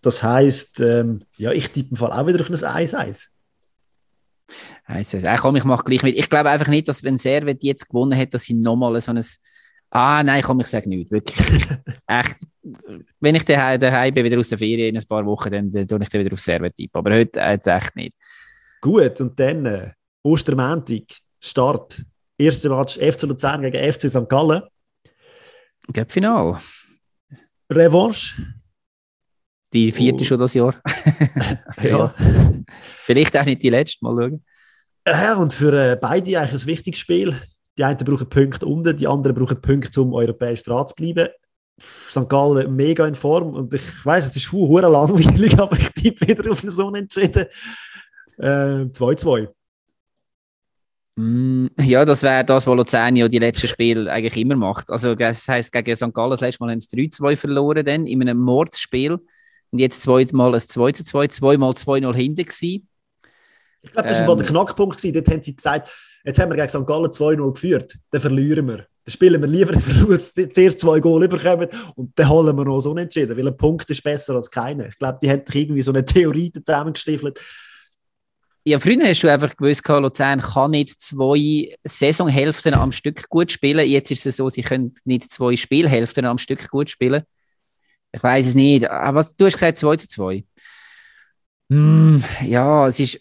Das heisst, ähm, ja, ich tippe im Fall auch wieder auf ein 1-1. Also, komm, ich mache gleich mit. Ich glaube einfach nicht, dass wenn Servet jetzt gewonnen hat, dass sie nochmal so ein Ah, nein, komm, ich sage nichts. Wirklich. Echt. Wenn ich daheim, daheim bin, wieder aus der Ferien in ein paar Wochen, dann, dann tue ich dann wieder auf Servet tippen. Aber heute äh, jetzt echt nicht. Gut, und dann äh, Ostermäntig, Start. Erster Match FC Luzern gegen FC St. Gallen. Final. Revanche. Die vierte oh. schon das Jahr. ja. Vielleicht auch nicht die letzte, mal schauen. Ja, und für äh, beide eigentlich ein wichtiges Spiel. Die einen brauchen Punkte unten, die anderen brauchen Punkte, um europäisch dran zu bleiben. St. Gallen mega in Form und ich weiß, es ist hure langweilig, aber ich tippe wieder auf eine so Unentschieden. 2-2. Äh, Mm, ja, das wäre das, was Luzern ja die letzten Spiele eigentlich immer macht. Also, das heisst, gegen St. Gallen das letzte Mal haben sie 3-2 verloren, dann, in einem Mordsspiel. Und jetzt zweimal ein 2-2, zweimal 2-0 hinten gewesen. Ich glaube, das war ähm, der Knackpunkt. Gewesen. Dort haben sie gesagt, jetzt haben wir gegen St. Gallen 2-0 geführt, dann verlieren wir. Dann spielen wir lieber zuerst zwei Goal überkommen und dann holen wir noch so unentschieden, weil ein Punkt ist besser als keiner. Ich glaube, die hätten irgendwie so eine Theorie zusammengestiefelt ja, früher hast du einfach gewusst, Luzern kann nicht zwei Saisonhälften am Stück gut spielen. Jetzt ist es so, sie können nicht zwei Spielhälften am Stück gut spielen. Ich weiß es nicht. Aber du hast gesagt 2 zu 2. Hm, ja, es ist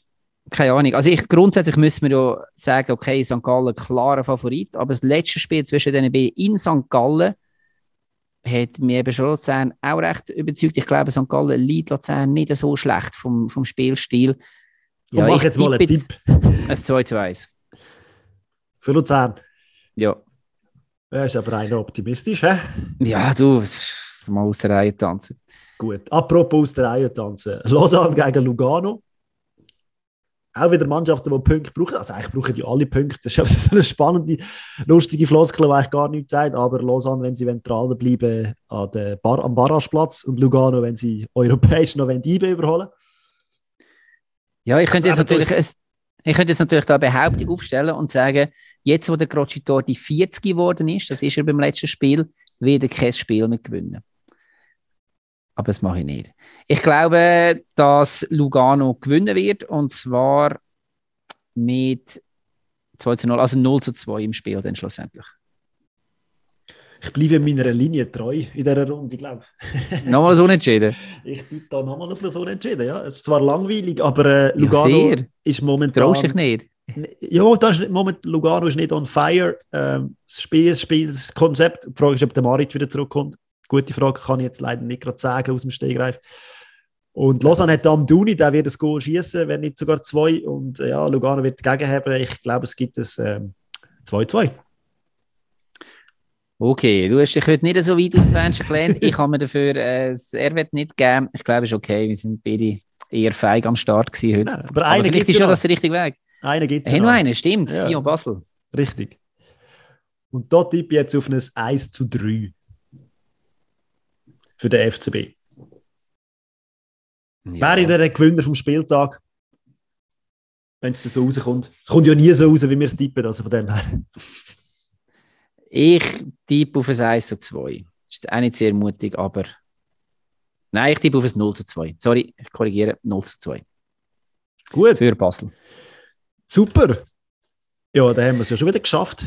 keine Ahnung. Also ich, grundsätzlich müssen wir ja sagen, okay, St. Gallen klarer Favorit, aber das letzte Spiel zwischen den beiden in St. Gallen hat mir eben schon Luzern auch recht überzeugt. Ich glaube, St. Gallen liegt Luzern nicht so schlecht vom, vom Spielstil. Ja, mach jetzt mal einen Tipp. Ein 2 zu 1. Für Luzern? Ja. Er ist aber einer optimistisch, hä? Ja, du, mal aus der Reihe tanzen. Gut, apropos aus der Reihe tanzen. Lausanne gegen Lugano. Auch wieder Mannschaften, die Punkte brauchen. Also eigentlich brauchen die alle Punkte. Das ist also so eine spannende, lustige Floskel, die eigentlich gar nichts sagt. Aber Lausanne, wenn sie dran bleiben an der Bar am Barrageplatz und Lugano, wenn sie europäisch noch IB überholen Ja, ich könnte jetzt natürlich... Es, ich könnte jetzt natürlich da eine Behauptung aufstellen und sagen, jetzt wo der Crocitor die 40 geworden ist, das ist er beim letzten Spiel, wird er kein Spiel mehr gewinnen. Aber das mache ich nicht. Ich glaube, dass Lugano gewinnen wird und zwar mit 2 zu 0, also 0 zu 2 im Spiel dann schlussendlich. Ich bleibe meiner Linie treu in dieser Runde, glaube ich. nochmal so unentschieden? Ich tippe da nochmal auf so unentschieden, ja. Es ist zwar langweilig, aber äh, Lugano ja, ist momentan... Traust dich nicht? Ja, das ist, moment, Lugano ist nicht on fire. Ähm, das Spiel, das Spiel, das Konzept. Die Frage ist, ob der Marit wieder zurückkommt. Gute Frage, kann ich jetzt leider nicht gerade sagen aus dem Stegreif. Und Lausanne hat am Duni, der wird das Goal schießen, wenn nicht sogar zwei. Und äh, ja, Lugano wird dagegen haben. Ich glaube, es gibt es 2-2. Ähm, Okay, du hast dich heute nicht so weit aus dem Fenster gelehnt. Ich habe mir dafür äh, das nicht gegeben. Ich glaube, es ist okay. Wir sind beide eher feig am Start gewesen heute. Ja, aber, aber vielleicht ist schon das der richtige Weg. Einen gibt es hey, noch einen, stimmt. Ja. Sion Basel. Richtig. Und da tippe ich jetzt auf ein 1 zu 3 für den FCB. Ja. Ist der Gewinner vom Spieltag? Wenn es so rauskommt. Es kommt ja nie so raus, wie wir es tippen, also von dem her. Ich tippe auf ein 1 zu 2. Ist auch nicht sehr mutig, aber. Nein, ich tippe auf ein 0 zu 2. Sorry, ich korrigiere, 0 zu 2. Gut. Für Basel. Super. Ja, da haben wir es ja schon wieder geschafft.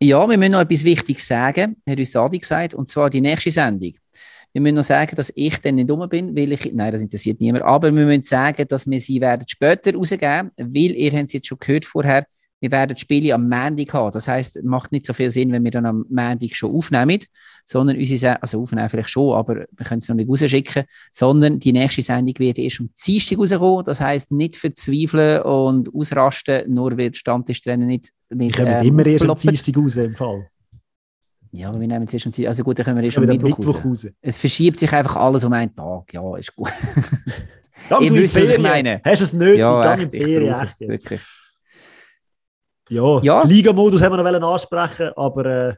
Ja, wir müssen noch etwas Wichtiges sagen, hat uns Adi gesagt, und zwar die nächste Sendung. Wir müssen noch sagen, dass ich dann nicht dumm bin, weil ich, nein, das interessiert niemand, aber wir müssen sagen, dass wir sie werden später rausgeben, weil ihr habt es jetzt schon gehört vorher, wir werden die Spiele am Montag haben. Das heißt, es macht nicht so viel Sinn, wenn wir dann am Montag schon aufnehmen, sondern unsere, also aufnehmen vielleicht schon, aber wir können es noch nicht rausschicken, sondern die nächste Sendung wird erst am Dienstag rauskommen. Das heißt, nicht verzweifeln und ausrasten, nur weil die Stammtischtrainer nicht, nicht Wir kommen ähm, immer erst am Dienstag raus im Fall. Ja, aber wir nehmen es erst am Dienstag, also gut, dann können wir erst am Mittwoch, Mittwoch raus. raus. Es verschiebt sich einfach alles um einen Tag, ja, ist gut. Ja, Ihr wisst, was ich meine. Hast du es nötig, ja, echt, in Ferien. Wirklich. Ja, ja. Liga-Modus haben wir noch ansprechen, aber äh,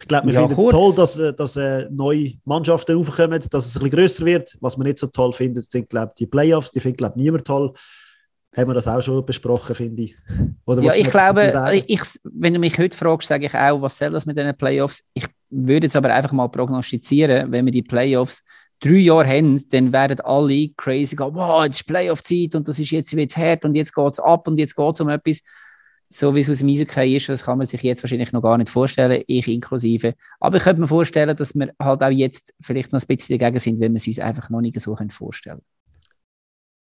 ich glaube, wir ja, finden es toll, dass, äh, dass äh, neue Mannschaften aufkommen, dass es ein bisschen grösser wird. Was wir nicht so toll finden, sind glaube die Playoffs. Die findet glaube niemand toll. Haben wir das auch schon besprochen, finde ich. Oder ja, ich glaube, ich, wenn du mich heute fragst, sage ich auch, was soll das mit den Playoffs? Ich würde jetzt aber einfach mal prognostizieren, wenn wir die Playoffs drei Jahre haben, dann werden alle crazy gehen, wow, jetzt ist Playoff-Zeit und das ist jetzt wird's hart und jetzt geht es ab und jetzt geht es um etwas so wie es aus dem Eishockey ist, das kann man sich jetzt wahrscheinlich noch gar nicht vorstellen, ich inklusive. Aber ich könnte mir vorstellen, dass wir halt auch jetzt vielleicht noch ein bisschen dagegen sind, wenn wir es uns einfach noch nicht so vorstellen können.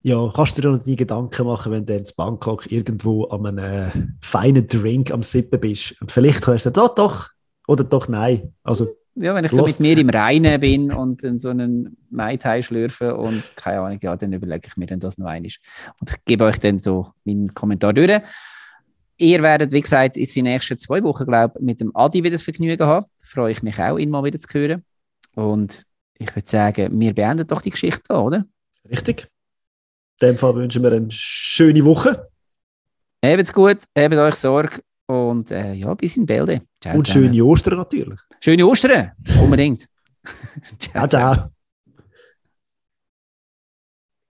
Ja, kannst du dir noch die Gedanken machen, wenn du in Bangkok irgendwo an einem äh, feinen Drink am Sippen bist und vielleicht hörst du doch, doch oder doch nein. Also, ja, wenn ich so mit mir im Reinen bin und in so einen Mai Tai schlürfe und keine Ahnung, ja, dann überlege ich mir dann das noch einmal. Und ich gebe euch dann so meinen Kommentar durch. Ihr werdet, wie gesagt, in den nächsten zwei Wochen, glaube ich, mit dem Adi wieder das Vergnügen haben. Freue ich mich auch, ihn mal wieder zu hören. Und ich würde sagen, wir beenden doch die Geschichte oder? Richtig. In dem Fall wünschen wir eine schöne Woche. Habt's gut, habt euch Sorge und äh, ja, bis in Bälde. Ciao, und schöne Ostern natürlich. Schöne Ostern, unbedingt. ciao. ciao.